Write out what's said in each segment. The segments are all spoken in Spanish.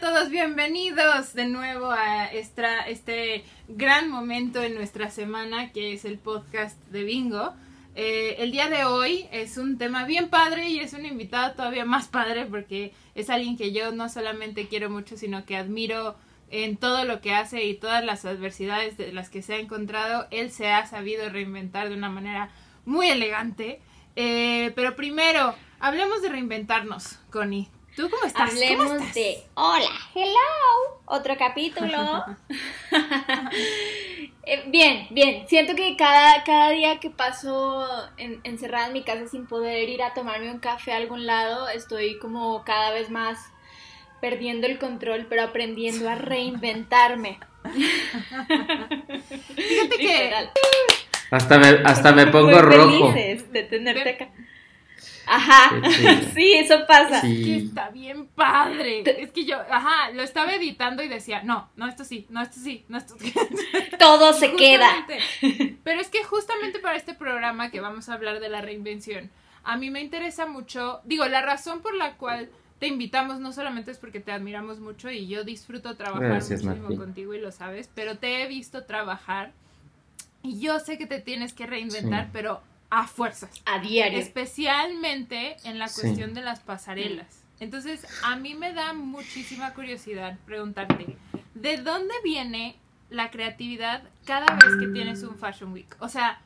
todos, bienvenidos de nuevo a esta, este gran momento en nuestra semana que es el podcast de Bingo. Eh, el día de hoy es un tema bien padre y es un invitado todavía más padre porque es alguien que yo no solamente quiero mucho, sino que admiro en todo lo que hace y todas las adversidades de las que se ha encontrado. Él se ha sabido reinventar de una manera muy elegante. Eh, pero primero, hablemos de reinventarnos, Connie. ¿Tú cómo estás? Hablemos de hola, hello, otro capítulo. Eh, bien, bien. Siento que cada, cada día que paso encerrada en mi casa sin poder ir a tomarme un café a algún lado, estoy como cada vez más perdiendo el control, pero aprendiendo a reinventarme. Fíjate que... Hasta me, hasta me pongo rojo. de tenerte acá. Ajá, sí, eso pasa. Es que está bien padre. Es que yo, ajá, lo estaba editando y decía, no, no, esto sí, no, esto sí, no, esto sí. Todo se queda. Pero es que justamente para este programa que vamos a hablar de la reinvención, a mí me interesa mucho, digo, la razón por la cual te invitamos no solamente es porque te admiramos mucho y yo disfruto trabajar muchísimo contigo y lo sabes, pero te he visto trabajar y yo sé que te tienes que reinventar, pero a fuerzas. A diario. Especialmente en la cuestión de las pasarelas. Entonces, a mí me da muchísima curiosidad preguntarte, ¿de dónde viene la creatividad cada vez que tienes un Fashion Week? O sea,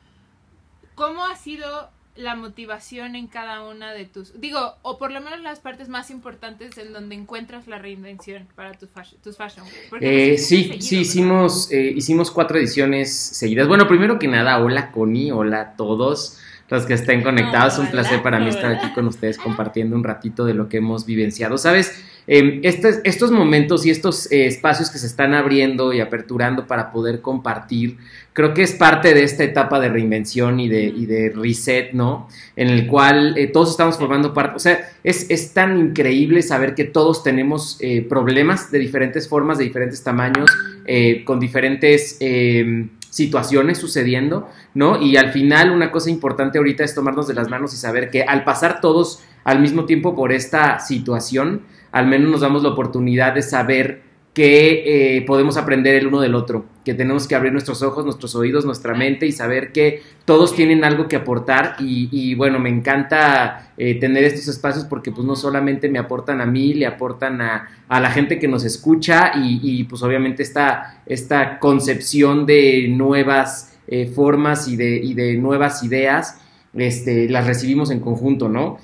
¿cómo ha sido la motivación en cada una de tus, digo, o por lo menos las partes más importantes en donde encuentras la reinvención para tus fashion, tus fashion eh, sí, sí, hicimos, eh, hicimos cuatro ediciones seguidas. Bueno, primero que nada, hola Connie, hola a todos los que estén conectados. un placer para mí estar aquí con ustedes compartiendo un ratito de lo que hemos vivenciado. Sabes, eh, estos momentos y estos eh, espacios que se están abriendo y aperturando para poder compartir, creo que es parte de esta etapa de reinvención y de, reset, ¿no? En el cual eh, todos estamos formando parte. O sea, es, es, tan increíble saber que todos tenemos problemas de diferentes formas, de diferentes tamaños, con diferentes situaciones sucediendo, ¿no? Y al final una cosa importante ahorita es tomarnos de las manos y saber que al pasar todos al mismo tiempo por esta situación, al menos nos damos la oportunidad de saber que eh, podemos aprender el uno del otro, que tenemos que abrir nuestros ojos, nuestros oídos, nuestra mente y saber que todos tienen algo que aportar y, bueno, me encanta eh, tener estos espacios porque pues no solamente me aportan a mí, le aportan a, la gente que nos escucha y, pues obviamente esta, esta concepción de nuevas eh, formas y de, y de nuevas ideas, este, las recibimos en conjunto, ¿no?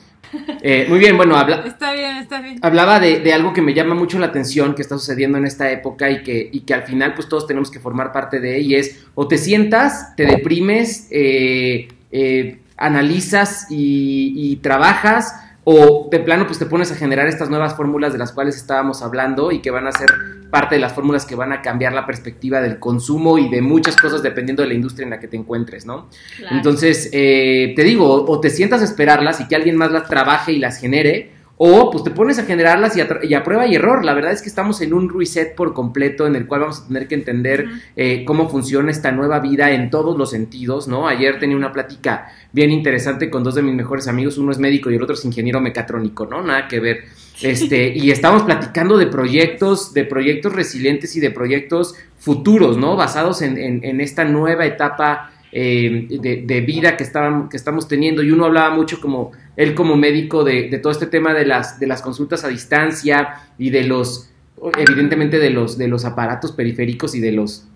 Eh, muy bien, bueno, habla, está bien, está bien. hablaba de, algo que me llama mucho la atención que está sucediendo en esta época y que, y que al final pues todos tenemos que formar parte de ella y es o te sientas, te deprimes, eh, eh, analizas y trabajas o de plano pues te pones a generar estas nuevas fórmulas de las cuales estábamos hablando y que van a ser parte de las fórmulas que van a cambiar la perspectiva del consumo y de muchas cosas dependiendo de la industria en la que te encuentres, ¿no? Entonces, eh, te digo, o, te sientas a esperarlas y que alguien más las trabaje y las genere, o pues te pones a generarlas y a, prueba y error. La verdad es que estamos en un reset por completo en el cual vamos a tener que entender eh, cómo funciona esta nueva vida en todos los sentidos, ¿no? Ayer tenía una plática bien interesante con dos de mis mejores amigos, uno es médico y el otro es ingeniero mecatrónico, ¿no? Nada que ver. Este, y estamos platicando de proyectos, de proyectos resilientes y de proyectos futuros, ¿no? Basados en esta nueva etapa eh, de, vida que, estaban, que estamos teniendo. Y uno hablaba mucho como él como médico de, todo este tema de las, de las consultas a distancia y de los, evidentemente de los, de los aparatos periféricos y de los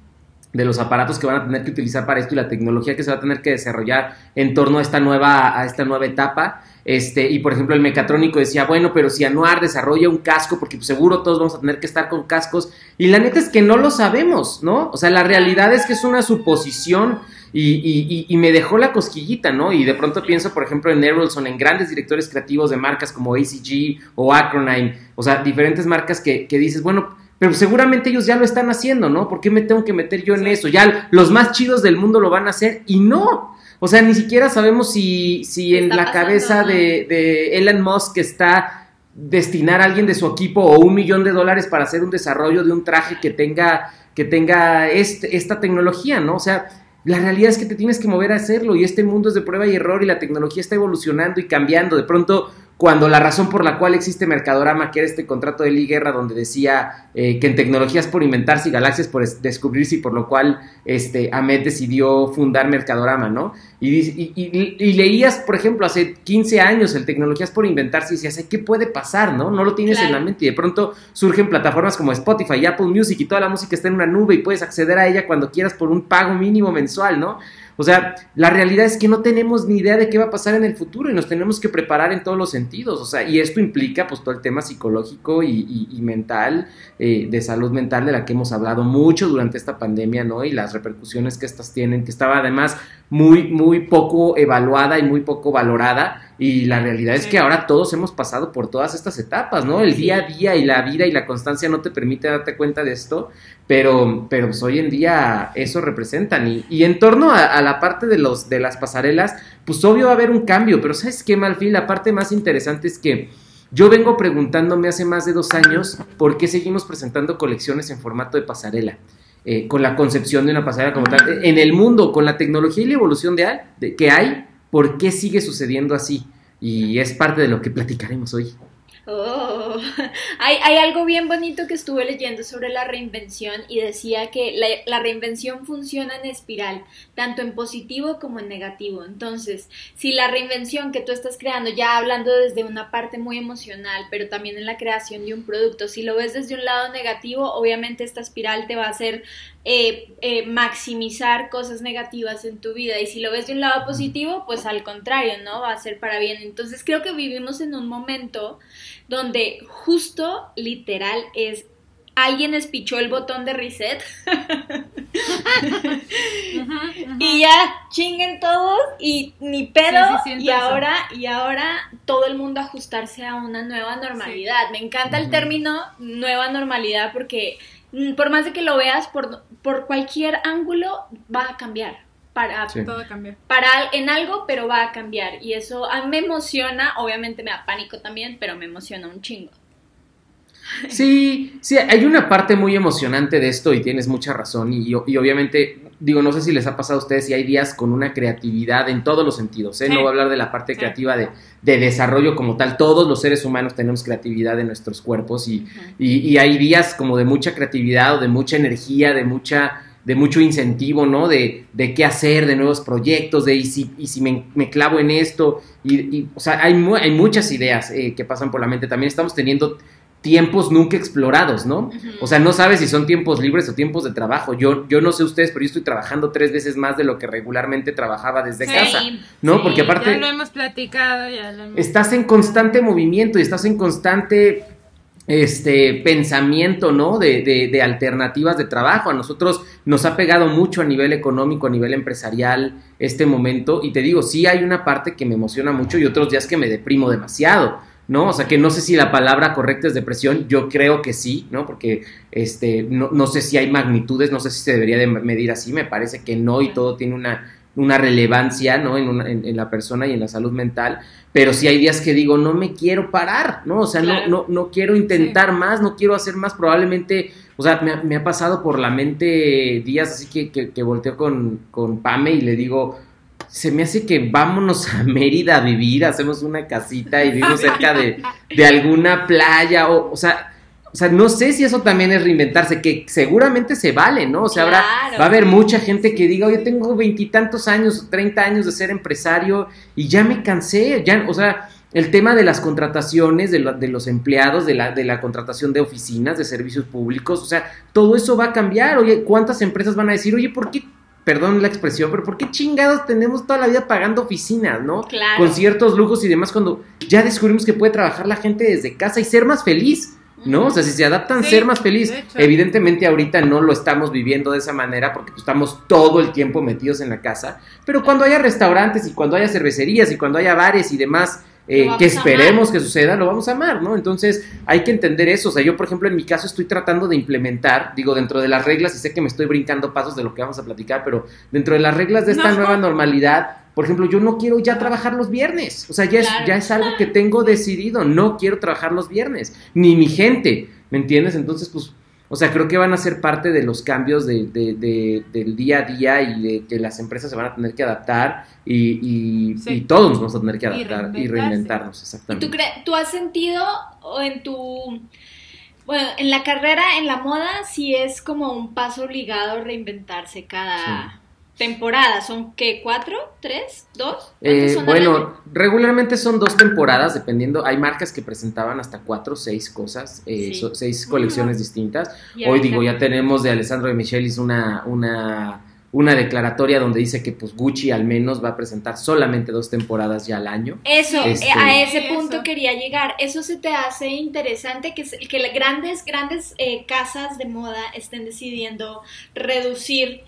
de los aparatos que van a tener que utilizar para esto y la tecnología que se va a tener que desarrollar en torno a esta nueva, a esta nueva etapa. Este, y por ejemplo, el mecatrónico decía, bueno, pero si Anuar desarrolla un casco, porque seguro todos vamos a tener que estar con cascos, y la neta es que no lo sabemos, ¿no? O sea, la realidad es que es una suposición y, y, me dejó la cosquillita, ¿no? Y de pronto pienso, por ejemplo, en Errolson, en grandes directores creativos de marcas como ACG o Acronime, o sea, diferentes marcas que, que dices, bueno, pero seguramente ellos ya lo están haciendo, ¿no? ¿Por qué me tengo que meter yo en eso? Ya los más chidos del mundo lo van a hacer y no. O sea, ni siquiera sabemos si, si en la cabeza de, de Elon Musk está destinar a alguien de su equipo o un millón de dólares para hacer un desarrollo de un traje que tenga, que tenga este, esta tecnología, ¿no? O sea, la realidad es que te tienes que mover a hacerlo y este mundo es de prueba y error y la tecnología está evolucionando y cambiando. De pronto cuando la razón por la cual existe Mercadorama, que era este contrato de Lee Guerra donde decía eh, que en tecnologías por inventarse y galaxias por descubrirse y por lo cual este, Ahmed decidió fundar Mercadorama, ¿no? Y, leías, por ejemplo, hace 15 años el Tecnologías por inventarse y decías, ¿qué puede pasar, no? No lo tienes en la mente y de pronto surgen plataformas como Spotify y Apple Music y toda la música está en una nube y puedes acceder a ella cuando quieras por un pago mínimo mensual, ¿no? O sea, la realidad es que no tenemos ni idea de qué va a pasar en el futuro y nos tenemos que preparar en todos los sentidos. O sea, y esto implica pues todo el tema psicológico y, mental, eh, de salud mental de la que hemos hablado mucho durante esta pandemia, ¿no? Y las repercusiones que estas tienen, que estaba además muy, muy poco evaluada y muy poco valorada. Y la realidad es que ahora todos hemos pasado por todas estas etapas, ¿no? El día a día y la vida y la constancia no te permite darte cuenta de esto, pero, pero pues hoy en día eso representan. Y, y en torno a, la parte de, los, de las pasarelas, pues obvio va a haber un cambio, pero ¿sabes qué, Malfil? La parte más interesante es que yo vengo preguntándome hace más de dos años por qué seguimos presentando colecciones en formato de pasarela. Eh, con la concepción de una pasarela como tal. En el mundo, con la tecnología y la evolución de, que hay, ¿por qué sigue sucediendo así? Y es parte de lo que platicaremos hoy. Oh, hay, hay, algo bien bonito que estuve leyendo sobre la reinvención y decía que la, la, reinvención funciona en espiral, tanto en positivo como en negativo. Entonces, si la reinvención que tú estás creando, ya hablando desde una parte muy emocional, pero también en la creación de un producto, si lo ves desde un lado negativo, obviamente esta espiral te va a hacer eh, eh, maximizar cosas negativas en tu vida. Y si lo ves de un lado positivo, pues al contrario, ¿no? Va a ser para bien. Entonces creo que vivimos en un momento donde justo literal es alguien espichó el botón de reset. Y ya chinguen todos y ni pedo. Y ahora y ahora todo el mundo ajustarse a una nueva normalidad. Me encanta el término nueva normalidad porque por más de que lo veas por, por cualquier ángulo, va a cambiar. Para, para en algo, pero va a cambiar. Y eso a mí me emociona, obviamente me da pánico también, pero me emociona un chingo. Sí, sí, hay una parte muy emocionante de esto y tienes mucha razón. Y, y, obviamente, digo, no sé si les ha pasado a ustedes si hay días con una creatividad en todos los sentidos. ¿eh? No voy a hablar de la parte creativa de, de, desarrollo como tal. Todos los seres humanos tenemos creatividad en nuestros cuerpos y, y, hay días como de mucha creatividad o de mucha energía, de mucha de mucho incentivo, ¿no? De, de qué hacer, de nuevos proyectos, de y si, y si me, me clavo en esto. Y, o sea, hay, hay muchas ideas eh, que pasan por la mente. También estamos teniendo tiempos nunca explorados, ¿no? O sea, no sabes si son tiempos libres o tiempos de trabajo. Yo, yo no sé ustedes, pero yo estoy trabajando tres veces más de lo que regularmente trabajaba desde casa, ¿no? Porque aparte... Ya lo hemos platicado, ya lo hemos... Estás en constante movimiento y estás en constante este pensamiento, ¿no? De, de, de, alternativas de trabajo. A nosotros nos ha pegado mucho a nivel económico, a nivel empresarial, este momento. Y te digo, sí hay una parte que me emociona mucho y otros días que me deprimo demasiado. ¿No? O sea, que no sé si la palabra correcta es depresión, yo creo que sí, ¿no? Porque este, no, no sé si hay magnitudes, no sé si se debería de medir así, me parece que no y todo tiene una, una relevancia, ¿no? En, una, en, la persona y en la salud mental, pero sí hay días que digo, no me quiero parar, ¿no? O sea, no, no, no quiero intentar más, no quiero hacer más, probablemente, o sea, me, ha pasado por la mente días así que, que, que volteo con, con Pame y le digo, se me hace que vámonos a Mérida a vivir, hacemos una casita y vivimos cerca de, alguna playa, o, o sea, o sea, no sé si eso también es reinventarse, que seguramente se vale, ¿no? O sea, va a haber mucha gente que diga, yo tengo veintitantos años, treinta años de ser empresario y ya me cansé, ya, o sea, el tema de las contrataciones, de, de los empleados, de la, de la contratación de oficinas, de servicios públicos, o sea, todo eso va a cambiar. Oye, ¿cuántas empresas van a decir, oye, ¿por qué perdón la expresión, pero ¿por qué chingados tenemos toda la vida pagando oficinas, no? Claro. Con ciertos lujos y demás, cuando ya descubrimos que puede trabajar la gente desde casa y ser más feliz, ¿no? O sea, si se adaptan, ser más feliz. Evidentemente ahorita no lo estamos viviendo de esa manera porque pues, estamos todo el tiempo metidos en la casa, pero cuando haya restaurantes y cuando haya cervecerías y cuando haya bares y demás, eh, que esperemos que suceda, lo vamos a amar, ¿no? Entonces hay que entender eso. O sea, yo, por ejemplo, en mi caso estoy tratando de implementar, digo, dentro de las reglas, y sé que me estoy brincando pasos de lo que vamos a platicar, pero dentro de las reglas de esta nueva normalidad, por ejemplo, yo no quiero ya trabajar los viernes. O sea, ya, es, ya es algo que tengo decidido. No quiero trabajar los viernes. Ni mi gente, ¿me entiendes? Entonces, pues O sea, creo que van a ser parte de los cambios de, de, de, del día a día y de que las empresas se van a tener que adaptar y, y, Sí. y todos nos vamos a tener que adaptar y, reinventarnos, ¿Y exactamente. tú, cre- tú has sentido en tu... Bueno, en la carrera, en la moda, sí es como un paso obligado reinventarse cada temporada. ¿Son qué? ¿Cuatro? ¿Tres? ¿Dos? ¿Cuántos Eh, son bueno, regularmente son dos temporadas, dependiendo. Hay marcas que presentaban hasta cuatro o seis cosas, eh, Sí. so- seis colecciones distintas. Y Hoy digo, ya tenemos de Alessandro de Michelis una, una, una declaratoria donde dice que pues Gucci al menos va a presentar solamente dos temporadas ya al año. Eso, Este- eh, a ese punto eso. quería llegar. Eso se te hace interesante que, que las grandes, grandes eh, casas de moda estén decidiendo reducir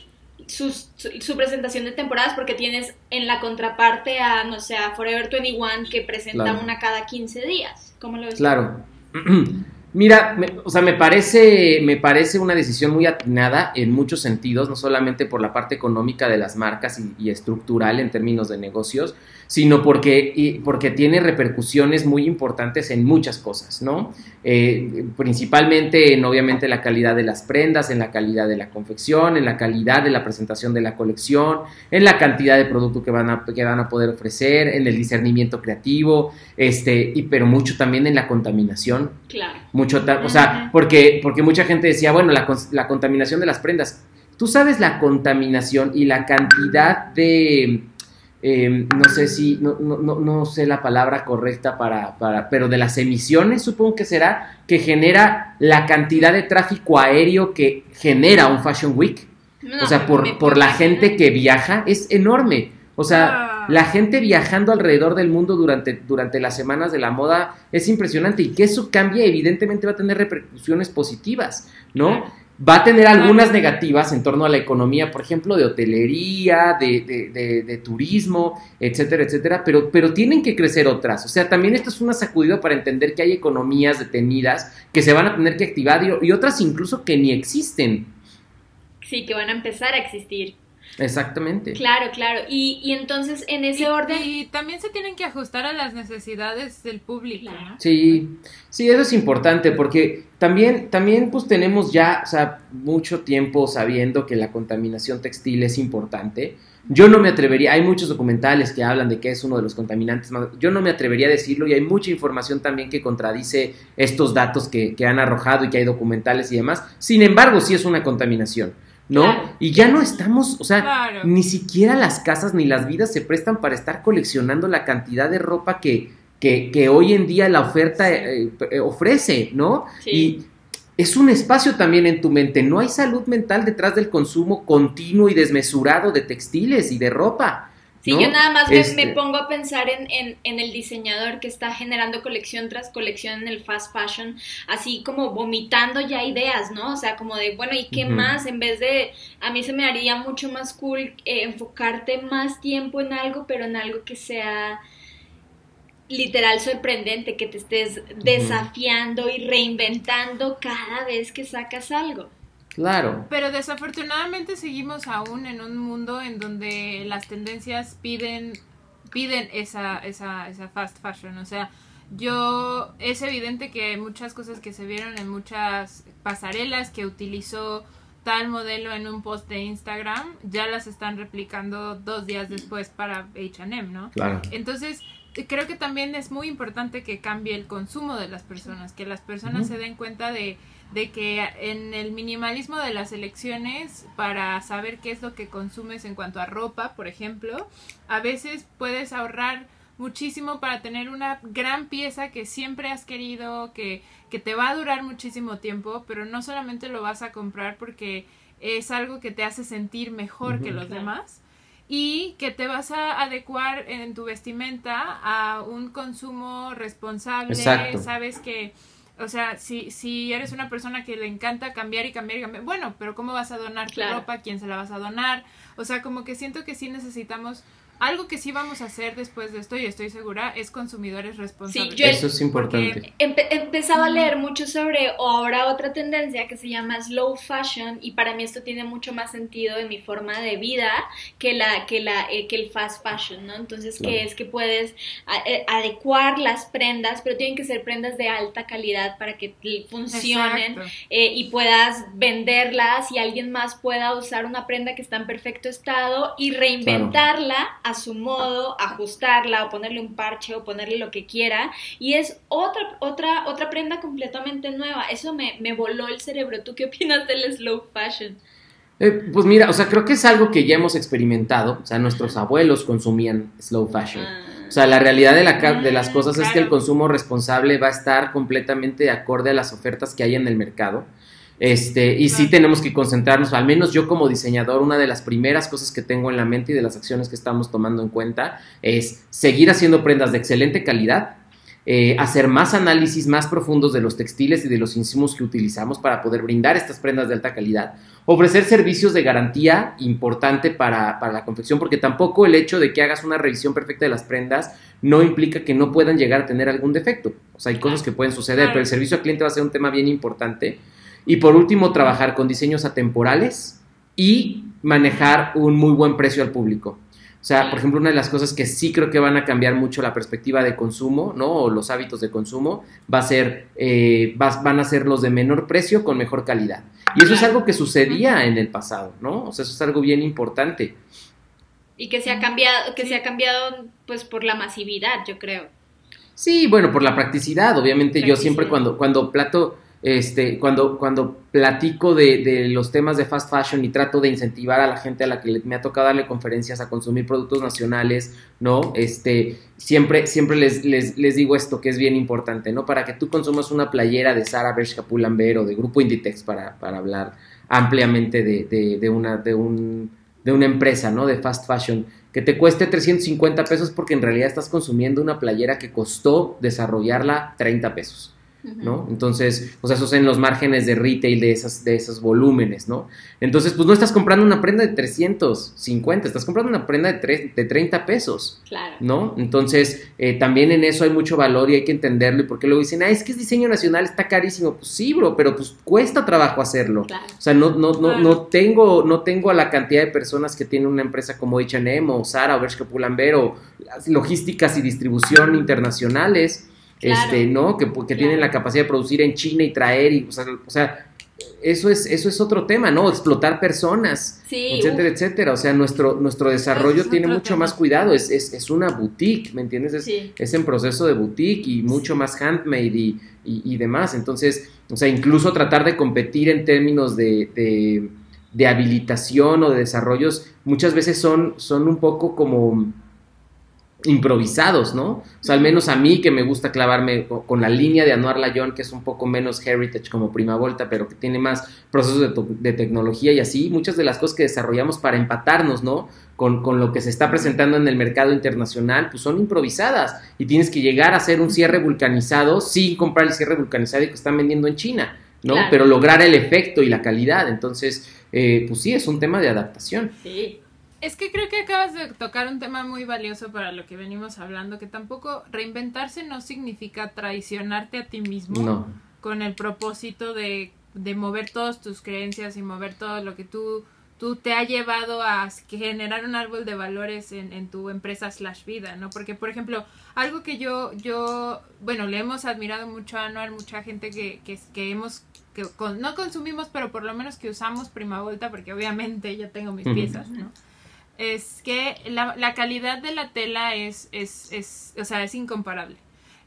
sus- su, su presentación de temporadas porque tienes en la contraparte a, no sé, a Forever 21 que presenta Claro. una cada 15 días. ¿Cómo lo ves? Claro. Mira, me- o sea, me parece, me parece una decisión muy atinada en muchos sentidos, no solamente por la parte económica de las marcas y, y estructural en términos de negocios, sino porque, y- porque tiene repercusiones muy importantes en muchas cosas, ¿no? Eh, principalmente en, obviamente, la calidad de las prendas, en la calidad de la confección, en la calidad de la presentación de la colección, en la cantidad de producto que van a, que van a poder ofrecer, en el discernimiento creativo, este, y, pero mucho también en la contaminación, Claro. mucho, o sea, porque, porque mucha gente decía, bueno, la, la contaminación de las prendas. Tú sabes la contaminación y la cantidad de, eh, no sé si, no, no, no, no sé la palabra correcta para, para, pero de las emisiones, supongo que será, que genera la cantidad de tráfico aéreo que genera un Fashion Week. No, o sea, por, por la gente que viaja, es enorme. O sea, Ah. la gente viajando alrededor del mundo durante, durante las semanas de la moda es impresionante y que eso cambie evidentemente va a tener repercusiones positivas, ¿no? Va a tener algunas Claro. negativas en torno a la economía, por ejemplo, de hotelería, de, de- de- de turismo, etcétera, etcétera, pero, pero tienen que crecer otras. O sea, también esto es una sacudida para entender que hay economías detenidas que se van a tener que activar y, y otras incluso que ni existen. Sí, que van a empezar a existir. Exactamente. Claro, claro. Y, y entonces, en ese y, orden... y también se tienen que ajustar a las necesidades del público. Claro. Sí, sí, eso es importante porque también, también pues tenemos ya, o sea, mucho tiempo sabiendo que la contaminación textil es importante. Yo no me atrevería, hay muchos documentales que hablan de que es uno de los contaminantes más, yo no me atrevería a decirlo y hay mucha información también que contradice estos datos que, que han arrojado y que hay documentales y demás. Sin embargo, sí es una contaminación, ¿no? Claro. Y ya no estamos, o sea, Claro. ni siquiera las casas ni las vidas se prestan para estar coleccionando la cantidad de ropa que, que, que hoy en día la oferta eh, eh, ofrece, ¿no? Sí. Y es un espacio también en tu mente. No hay salud mental detrás del consumo continuo y desmesurado de textiles y de ropa. Sí, ¿no? yo nada más me, Este- me pongo a pensar en, en- en el diseñador que está generando colección tras colección en el fast fashion, así como vomitando ya ideas, ¿no? O sea, como de, bueno, ¿y qué más? En vez de, a mí se me haría mucho más cool eh, enfocarte más tiempo en algo, pero en algo que sea literal sorprendente, que te estés desafiando y reinventando cada vez que sacas algo. Claro. Pero desafortunadamente seguimos aún en un mundo en donde las tendencias piden piden esa, esa, esa fast fashion. O sea, yo es evidente que hay muchas cosas que se vieron en muchas pasarelas que utilizó tal modelo en un post de Instagram, ya las están replicando dos días después para H&M, ¿no? Claro. Entonces, creo que también es muy importante que cambie el consumo de las personas, que las personas se den cuenta de, de que en el minimalismo de las elecciones, para saber qué es lo que consumes en cuanto a ropa, por ejemplo, a veces puedes ahorrar muchísimo para tener una gran pieza que siempre has querido, que, que te va a durar muchísimo tiempo, pero no solamente lo vas a comprar porque es algo que te hace sentir mejor que los Claro. demás y que te vas a adecuar en tu vestimenta a un consumo responsable, Exacto. sabes que o sea, si, si eres una persona que le encanta cambiar y cambiar y cambiar, bueno, pero ¿cómo vas a donar tu Claro. ropa? ¿A quién se la vas a donar? O sea, como que siento que sí necesitamos algo que sí vamos a hacer después de esto, y estoy segura, es consumidores responsables. Sí, Eso es importante. He empezado a leer mucho sobre ahora otra tendencia que se llama slow fashion y para mí esto tiene mucho más sentido en mi forma de vida que la que la eh, que el fast fashion, ¿no? Entonces, que es que puedes eh, adecuar las prendas, pero tienen que ser prendas de alta calidad para que funcionen eh, y puedas venderlas y alguien más pueda usar una prenda que está en perfecto estado y reinventarla a su modo, ajustarla o ponerle un parche o ponerle lo que quiera. Y es otra, otra, otra prenda completamente nueva. Eso me, me voló el cerebro. ¿Tú qué opinas del slow fashion? Eh, pues mira, o sea, creo que es algo que ya hemos experimentado. O sea, nuestros abuelos consumían slow fashion. Ah. O sea, la realidad de, la, de las cosas es que el consumo responsable va a estar completamente acorde a las ofertas que hay en el mercado. Este, y sí tenemos que concentrarnos, al menos yo como diseñador, una de las primeras cosas que tengo en la mente y de las acciones que estamos tomando en cuenta es seguir haciendo prendas de excelente calidad, eh, hacer más análisis más profundos de los textiles y de los insumos que utilizamos para poder brindar estas prendas de alta calidad, ofrecer servicios de garantía importante para, para la confección, porque tampoco el hecho de que hagas una revisión perfecta de las prendas no implica que no puedan llegar a tener algún defecto. O sea, hay cosas que pueden suceder, pero el servicio al cliente va a ser un tema bien importante y por último, trabajar con diseños atemporales y manejar un muy buen precio al público. O sea, por ejemplo, una de las cosas que sí creo que van a cambiar mucho la perspectiva de consumo, ¿no? O los hábitos de consumo, va a ser, eh, van a ser los de menor precio con mejor calidad. Y eso es algo que sucedía en el pasado, ¿no? O sea, eso es algo bien importante. Y que se ha cambiado, que se ha cambiado, pues, por la masividad, yo creo. Sí, bueno, por la practicidad. Obviamente, yo siempre cuando, cuando plato este, cuando, cuando platico de, los temas de fast fashion y trato de incentivar a la gente a la que me ha tocado darle conferencias a consumir productos nacionales, ¿no? Este, siempre, siempre les, les, digo esto que es bien importante, ¿no? Para que tú consumas una playera de Sara Bershka Pull&Bear o de Grupo Inditex para, hablar ampliamente de, de, una, de, un, de una empresa, ¿no? De fast fashion, que te cueste 350 pesos porque en realidad estás consumiendo una playera que costó desarrollarla 30 pesos. ¿No? Entonces, o sea, esos en los márgenes de retail de, esas, de esos volúmenes, ¿no? Entonces, pues no estás comprando una prenda de 350, estás comprando una prenda de, de 30 pesos, claro. ¿no? Entonces, eh, también en eso hay mucho valor y hay que entenderlo, y porque luego dicen, ah, es que es diseño nacional, está carísimo, pues sí, bro, pero pues cuesta trabajo hacerlo. O sea, no, no, no, no, tengo, no tengo a la cantidad de personas que tiene una empresa como H&M o Zara o Bershka Pull&Bear o logísticas y distribución internacionales, este, ¿no? Que, que tienen la capacidad de producir en China y traer, y, o sea, eso es, eso es otro tema, ¿no? Explotar personas, etcétera, etcétera. O sea, nuestro, nuestro desarrollo tiene mucho más cuidado, es, es, es, una boutique, ¿me entiendes? Es, es, en proceso de boutique y mucho más handmade y, y, demás. Entonces, o sea, incluso tratar de competir en términos de, de, de habilitación o de desarrollos, muchas veces son, son un poco como improvisados, ¿no? O sea, al menos a mí que me gusta clavarme con la línea de Anuar Layón, que es un poco menos heritage como Prima Volta, pero que tiene más procesos de, tecnología y así, muchas de las cosas que desarrollamos para empatarnos, ¿no? Con, con, lo que se está presentando en el mercado internacional, pues son improvisadas y tienes que llegar a hacer un cierre vulcanizado sin comprar el cierre vulcanizado que están vendiendo en China, ¿no? Pero lograr el efecto y la calidad. Entonces, eh, pues sí, es un tema de adaptación. Sí. Es que creo que acabas de tocar un tema muy valioso para lo que venimos hablando, que tampoco reinventarse no significa traicionarte a ti mismo con el propósito de, de mover todas tus creencias y mover todo lo que tú, tú te ha llevado a generar un árbol de valores en, en tu empresa slash vida, ¿no? Porque, por ejemplo, algo que yo, yo, bueno, le hemos admirado mucho a Anual, mucha gente que, que, que hemos que no consumimos, pero por lo menos que usamos Prima Volta, porque obviamente yo tengo mis piezas, ¿no? Es que la, la calidad de la tela es, es, es, o sea, es incomparable.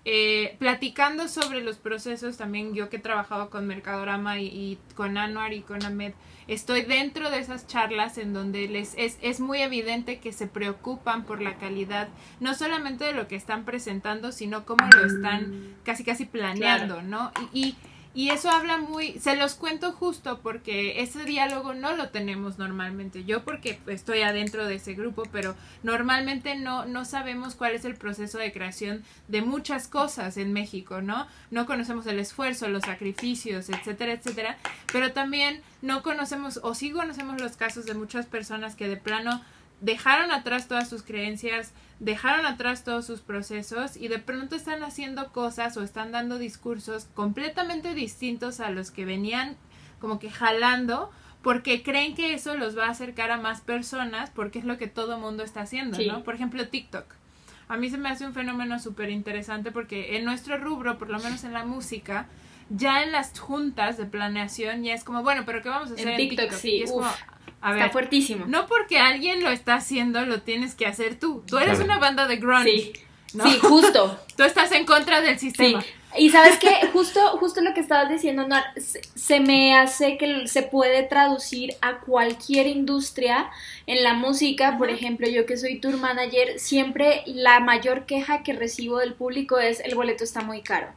Eh, platicando sobre los procesos, también yo que he trabajado con Mercadorama y, con Anuar y con Ahmed, estoy dentro de esas charlas en donde les es, es, muy evidente que se preocupan por la calidad, no solamente de lo que están presentando, sino cómo lo están casi casi planeando, ¿no? y y eso habla muy, se los cuento justo porque ese diálogo no lo tenemos normalmente. Yo porque estoy adentro de ese grupo, pero normalmente no, no sabemos cuál es el proceso de creación de muchas cosas en México, ¿no? No conocemos el esfuerzo, los sacrificios, etcétera, etcétera. Pero también no conocemos, o sí conocemos los casos de muchas personas que de plano dejaron atrás todas sus creencias, dejaron atrás todos sus procesos y de pronto están haciendo cosas o están dando discursos completamente distintos a los que venían como que jalando porque creen que eso los va a acercar a más personas porque es lo que todo mundo está haciendo, ¿no? Por ejemplo, TikTok. A mí se me hace un fenómeno súper interesante porque en nuestro rubro, por lo menos en la música, ya en las juntas de planeación ya es como, bueno, pero ¿qué vamos a hacer en, TikTok? Sí, y es como, a ver, está fuertísimo. No porque alguien lo está haciendo, lo tienes que hacer tú. Tú eres una banda de grunge. Sí. Sí, justo. Tú estás en contra del sistema. Y sabes que justo, justo lo que estabas diciendo, no, se, me hace que se puede traducir a cualquier industria en la música. Por ejemplo, yo que soy tour manager, siempre la mayor queja que recibo del público es el boleto está muy caro.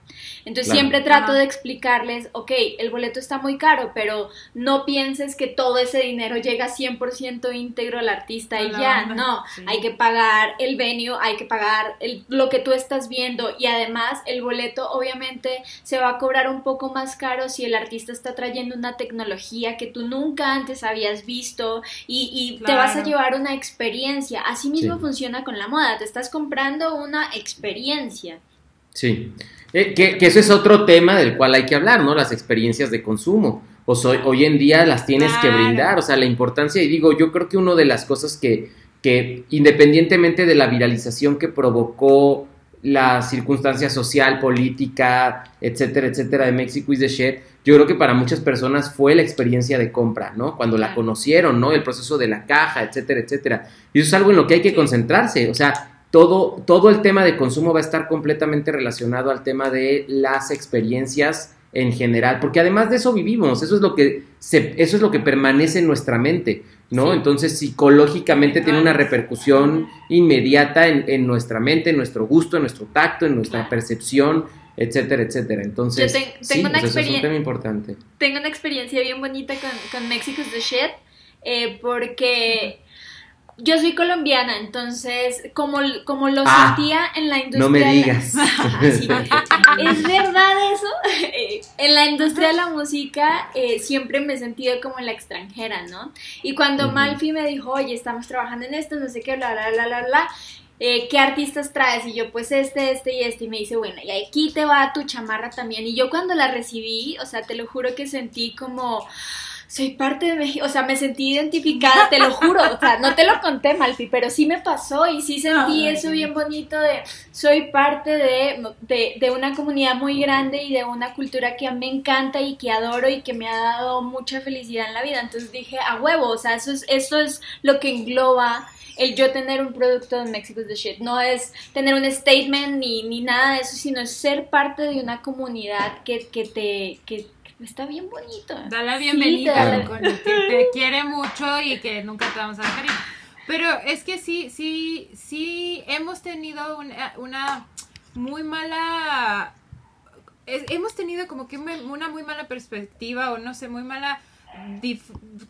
Entonces siempre trato de explicarles, ok, el boleto está muy caro, pero no pienses que todo ese dinero llega 100% íntegro al artista y ya, no, hay que pagar el venue, hay que pagar el, lo que tú estás viendo y además el boleto obviamente se va a cobrar un poco más caro si el artista está trayendo una tecnología que tú nunca antes habías visto y, te vas a llevar una experiencia. Así mismo funciona con la moda, te estás comprando una experiencia. Sí, eh, que, eso es otro tema del cual hay que hablar, ¿no? Las experiencias de consumo. O hoy en día las tienes que brindar, o sea, la importancia, y digo, yo creo que una de las cosas que, que independientemente de la viralización que provocó la circunstancia social, política, etcétera, etcétera, de México is the shit, yo creo que para muchas personas fue la experiencia de compra, ¿no? Cuando la conocieron, ¿no? El proceso de la caja, etcétera, etcétera. Y eso es algo en lo que hay que concentrarse, o sea, todo, todo el tema de consumo va a estar completamente relacionado al tema de las experiencias en general, porque además de eso vivimos, eso es lo que, se, eso es lo que permanece en nuestra mente. ¿No? Entonces psicológicamente tiene una repercusión inmediata en, nuestra mente, en nuestro gusto, en nuestro tacto, en nuestra percepción, etcétera, etcétera. Entonces, tengo una pues, es un tema importante. Tengo una experiencia bien bonita con, con Mexico's the Shit, eh, porque yo soy colombiana, entonces, como, como lo ah, sentía en la industria. No me digas. es verdad eso. en la industria de la música eh, siempre me he sentido como la extranjera, ¿no? Y cuando Malfi me dijo, oye, estamos trabajando en esto, no sé qué, bla, bla, bla, bla, bla. Eh, ¿qué artistas traes? Y yo, pues este, este y este. Y me dice, bueno, y aquí te va tu chamarra también. Y yo cuando la recibí, o sea, te lo juro que sentí como soy parte de México, o sea, me sentí identificada, te lo juro, o sea, no te lo conté, Malfi, pero sí me pasó y sí sentí eso bien bonito de, soy parte de, de, una comunidad muy grande y de una cultura que me encanta y que adoro y que me ha dado mucha felicidad en la vida, entonces dije, a huevo, o sea, eso es, eso es lo que engloba el yo tener un producto de Mexico's the Shit. No es tener un statement ni, ni nada de eso, sino es ser parte de una comunidad que, que te, que, está bien bonito. Da la bienvenida con el que te quiere mucho y que nunca te vamos a dejar ir. Pero es que sí, sí, sí hemos tenido una, muy mala... hemos tenido como que una muy mala perspectiva o no sé, muy mala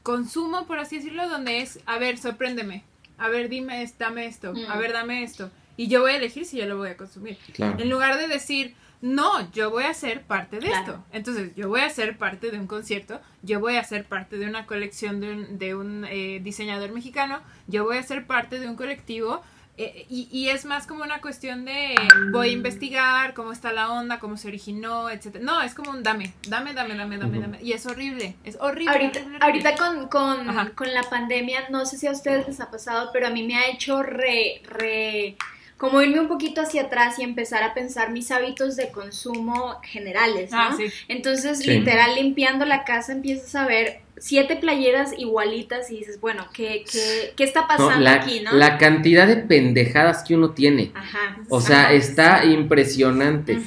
consumo, por así decirlo, donde es, a ver, sorpréndeme, a ver, dime, dame esto, a mm. ver, dame esto. Y yo voy a elegir si yo lo voy a consumir. En lugar de decir, no, yo voy a ser parte de esto. Entonces, yo voy a ser parte de un concierto, yo voy a ser parte de una colección de un, de un eh, diseñador mexicano, yo voy a ser parte de un colectivo. Eh, y, y, es más como una cuestión de voy a investigar cómo está la onda, cómo se originó, etcétera. No, es como un dame, dame, dame, dame, dame, dame. Y es horrible, es horrible. Ahorita, ahorita con, con, con, la pandemia, no sé si a ustedes les ha pasado, pero a mí me ha hecho re, re como irme un poquito hacia atrás y empezar a pensar mis hábitos de consumo generales, ¿no? Ah, Entonces, literal, limpiando la casa empiezas a ver siete playeras igualitas y dices, bueno, ¿qué, qué, qué está pasando aquí, no? La cantidad de pendejadas que uno tiene. Ajá. O sea, está impresionante.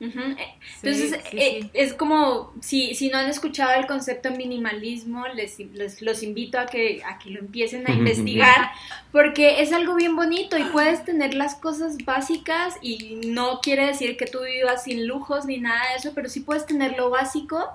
Entonces, eh, es como, si, si no han escuchado el concepto minimalismo, les, les los invito a que, a que lo empiecen a investigar, porque es algo bien bonito y puedes tener las cosas básicas y no quiere decir que tú vivas sin lujos ni nada de eso, pero sí puedes tener lo básico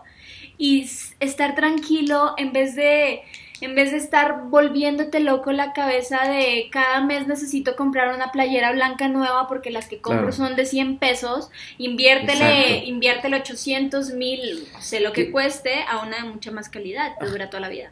y estar tranquilo en vez de en vez de estar volviéndote loco la cabeza de cada mes necesito comprar una playera blanca nueva porque las que compro son de 100 pesos, inviértele, inviértele 800 mil, sé lo que cueste, a una de mucha más calidad, que dura toda la vida.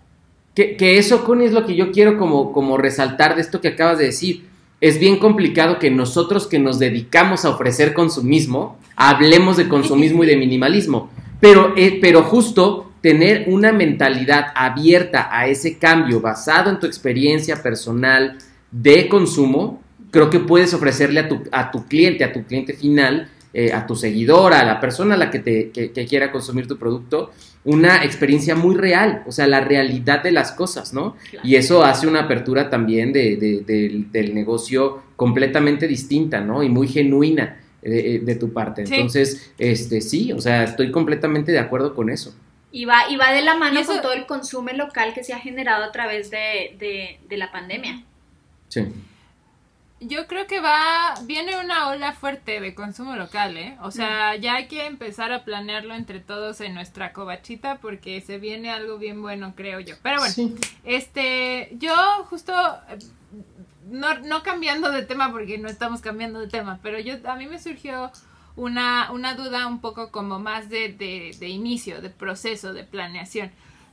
que, que eso, Connie, es lo que yo quiero como, como resaltar de esto que acabas de decir. Es bien complicado que nosotros que nos dedicamos a ofrecer consumismo, hablemos de consumismo y de minimalismo. Pero, eh, pero justo tener una mentalidad abierta a ese cambio basado en tu experiencia personal de consumo, creo que puedes ofrecerle a tu, a tu cliente, a tu cliente final, eh, a tu seguidora, a la persona a la que, te, que, que quiera consumir tu producto, una experiencia muy real, o sea, la realidad de las cosas, ¿no? Claro. Y eso hace una apertura también de, de- del- del negocio completamente distinta, ¿no? Y muy genuina de, de tu parte. Sí. Entonces, este, sí, o sea, estoy completamente de acuerdo con eso. Y va, y va de la mano eso- con todo el consumo local que se ha generado a través de, de- de la pandemia. Sí. Yo creo que va, viene una ola fuerte de consumo local, ¿eh? O sea, ya hay que empezar a planearlo entre todos en nuestra covachita porque se viene algo bien bueno, creo yo. Pero bueno, Sí. este, yo justo, eh, no, no cambiando de tema porque no estamos cambiando de tema, pero yo, a mí me surgió una, una duda un poco como más de, de, inicio, de proceso, de planeación.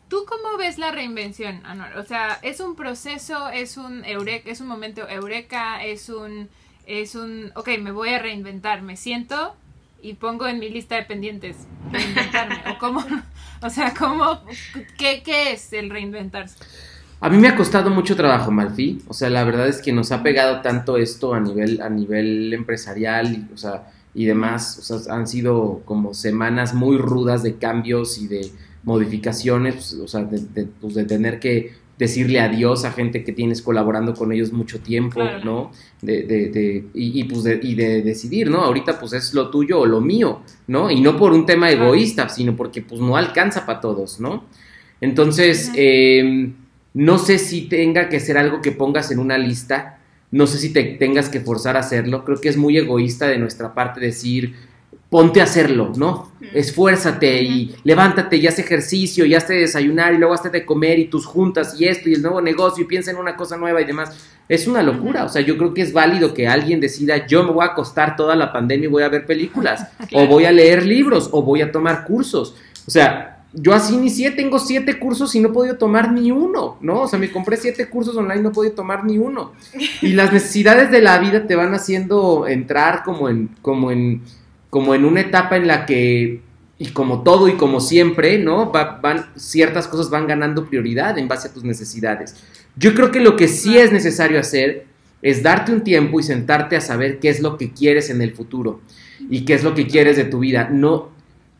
¿Tú cómo ves la reinvención, Anuar? O sea, ¿es un proceso, es un eureka, es un momento eureka, es un, es un, ok, me voy a reinventar, me siento y pongo en mi lista de pendientes reinventarme? ¿O cómo, o sea, cómo, qué, qué es el reinventarse? A mí me ha costado mucho trabajo, Malfi. O sea, la verdad es que nos ha pegado tanto esto a nivel, a nivel empresarial y, o sea, y demás. O sea, han sido como semanas muy rudas de cambios y de modificaciones, pues, o sea, de, de, pues, de tener que decirle adiós a gente que tienes colaborando con ellos mucho tiempo, Claro. ¿no? De, de, de, y, y, pues de, y de decidir, ¿no? Ahorita pues es lo tuyo o lo mío, ¿no? Y no por un tema egoísta, sino porque pues no alcanza para todos, ¿no? Entonces, eh, no sé si tenga que ser algo que pongas en una lista, no sé si te tengas que forzar a hacerlo, creo que es muy egoísta de nuestra parte decir, ponte a hacerlo, ¿no? Esfuérzate y levántate y haz ejercicio y hazte desayunar y luego hazte de comer y tus juntas y esto y el nuevo negocio y piensa en una cosa nueva y demás. Es una locura, o sea, yo creo que es válido que alguien decida, yo me voy a acostar toda la pandemia y voy a ver películas, o voy a leer libros, o voy a tomar cursos. O sea, yo así inicié, tengo siete cursos y no he podido tomar ni uno, ¿no? O sea, me compré siete cursos online y no he podido tomar ni uno. Y las necesidades de la vida te van haciendo entrar como en, como en, como en una etapa en la que, y como todo y como siempre, ¿no? Va- van, ciertas cosas van ganando prioridad en base a tus necesidades. Yo creo que lo que sí es necesario hacer es darte un tiempo y sentarte a saber qué es lo que quieres en el futuro y qué es lo que quieres de tu vida. No,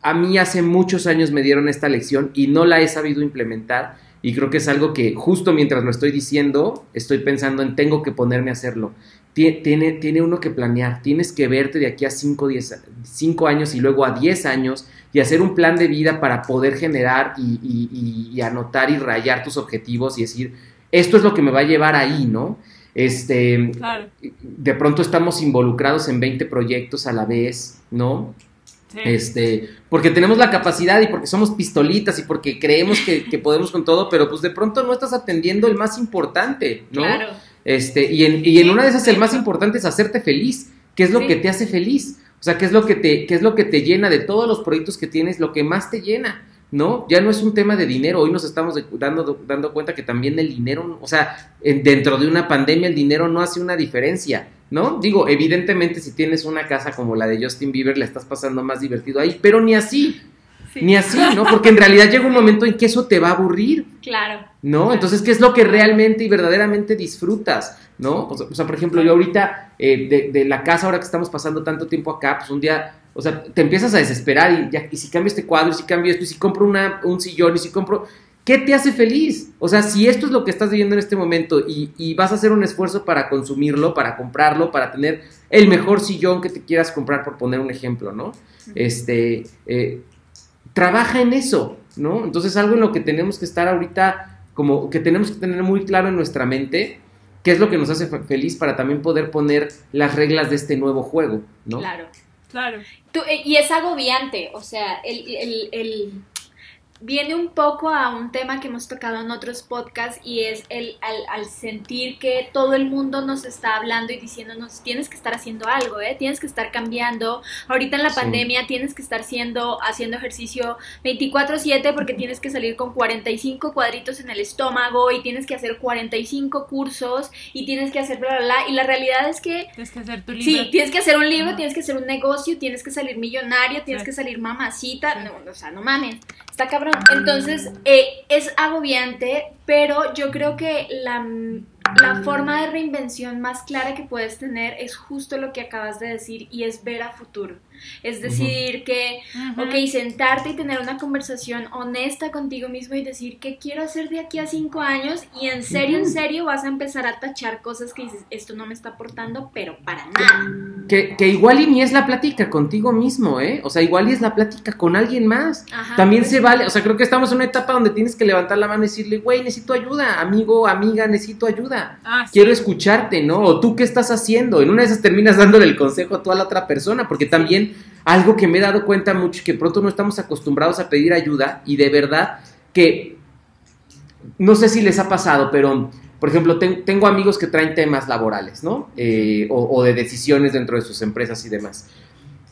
a mí hace muchos años me dieron esta lección y no la he sabido implementar y creo que es algo que justo mientras lo estoy diciendo estoy pensando en tengo que ponerme a hacerlo. Tie- Tiene, tiene uno que planear, tienes que verte de aquí a 5 años y luego a 10 años y hacer un plan de vida para poder generar y, y- y- y anotar y rayar tus objetivos y decir, esto es lo que me va a llevar ahí, ¿no? Este, Claro. de pronto estamos involucrados en 20 proyectos a la vez, ¿no? Sí. Este, porque tenemos la capacidad y porque somos pistolitas y porque creemos que, que podemos con todo, pero pues de pronto no estás atendiendo el más importante, ¿no? Claro. Este, y en, y en Sí, una de esas el más importante es hacerte feliz. ¿Qué es lo que te hace feliz? O sea, ¿qué es lo que te, qué es lo que te llena de todos los proyectos que tienes? Lo que más te llena, ¿no? Ya no es un tema de dinero. Hoy nos estamos dando, dando cuenta que también el dinero, o sea, en- dentro de una pandemia el dinero no hace una diferencia, ¿no? Digo, evidentemente si tienes una casa como la de Justin Bieber, la estás pasando más divertido ahí, pero ni así, Sí. ni así, ¿no? Porque en realidad llega un momento en que eso te va a aburrir. Claro. ¿no? Entonces, ¿qué es lo que realmente y verdaderamente disfrutas? ¿No? O sea, o sea, por ejemplo, yo ahorita, eh, de, de la casa, ahora que estamos pasando tanto tiempo acá, pues un día, o sea, te empiezas a desesperar y, ya, y si cambio este cuadro, y si cambio esto, y si compro una, un sillón, y si compro... ¿Qué te hace feliz? O sea, si esto es lo que estás viviendo en este momento y, y vas a hacer un esfuerzo para consumirlo, para comprarlo, para tener el mejor sillón que te quieras comprar, por poner un ejemplo, ¿no? Este, eh, trabaja en eso, ¿no? Entonces, algo en lo que tenemos que estar ahorita como que tenemos que tener muy claro en nuestra mente qué es lo que nos hace fe- feliz para también poder poner las reglas de este nuevo juego, ¿no? Claro. Claro. Tú- eh, y es agobiante, o sea, el, el- el- viene un poco a un tema que hemos tocado en otros podcasts y es el al, sentir que todo el mundo nos está hablando y diciéndonos tienes que estar haciendo algo, ¿eh? tienes que estar cambiando. Ahorita en la pandemia tienes que estar haciendo, haciendo ejercicio 24/7 porque tienes que salir con 45 cuadritos en el estómago y tienes que hacer 45 cursos y tienes que hacer bla, bla, bla. Y la realidad es que... Tienes que hacer tu libro. Sí, tienes que hacer un libro, tienes que hacer un negocio, tienes que salir millonaria, tienes que salir mamacita. No, o sea, no mames. Está cabrón. Entonces, eh, es agobiante, pero yo creo que la, la forma de reinvención más clara que puedes tener es justo lo que acabas de decir y es ver a futuro. Es decir, que, ok, sentarte y tener una conversación honesta contigo mismo y decir qué quiero hacer de aquí a cinco años y en serio, en serio vas a empezar a tachar cosas que dices, esto no me está aportando, pero para nada. Que, que igual y ni es la plática contigo mismo, ¿eh? O sea, igual y es la plática con alguien más. También se vale, o sea, creo que estamos en una etapa donde tienes que levantar la mano y decirle, güey, necesito ayuda, amigo, amiga, necesito ayuda. Ah, quiero escucharte, ¿no? O tú qué estás haciendo. En una de esas terminas dándole el consejo a toda la otra persona, porque también algo que me he dado cuenta mucho, que pronto no estamos acostumbrados a pedir ayuda y de verdad que, no sé si les ha pasado, pero, por ejemplo, tengo amigos que traen temas laborales, ¿no? Eh, o, de decisiones dentro de sus empresas y demás.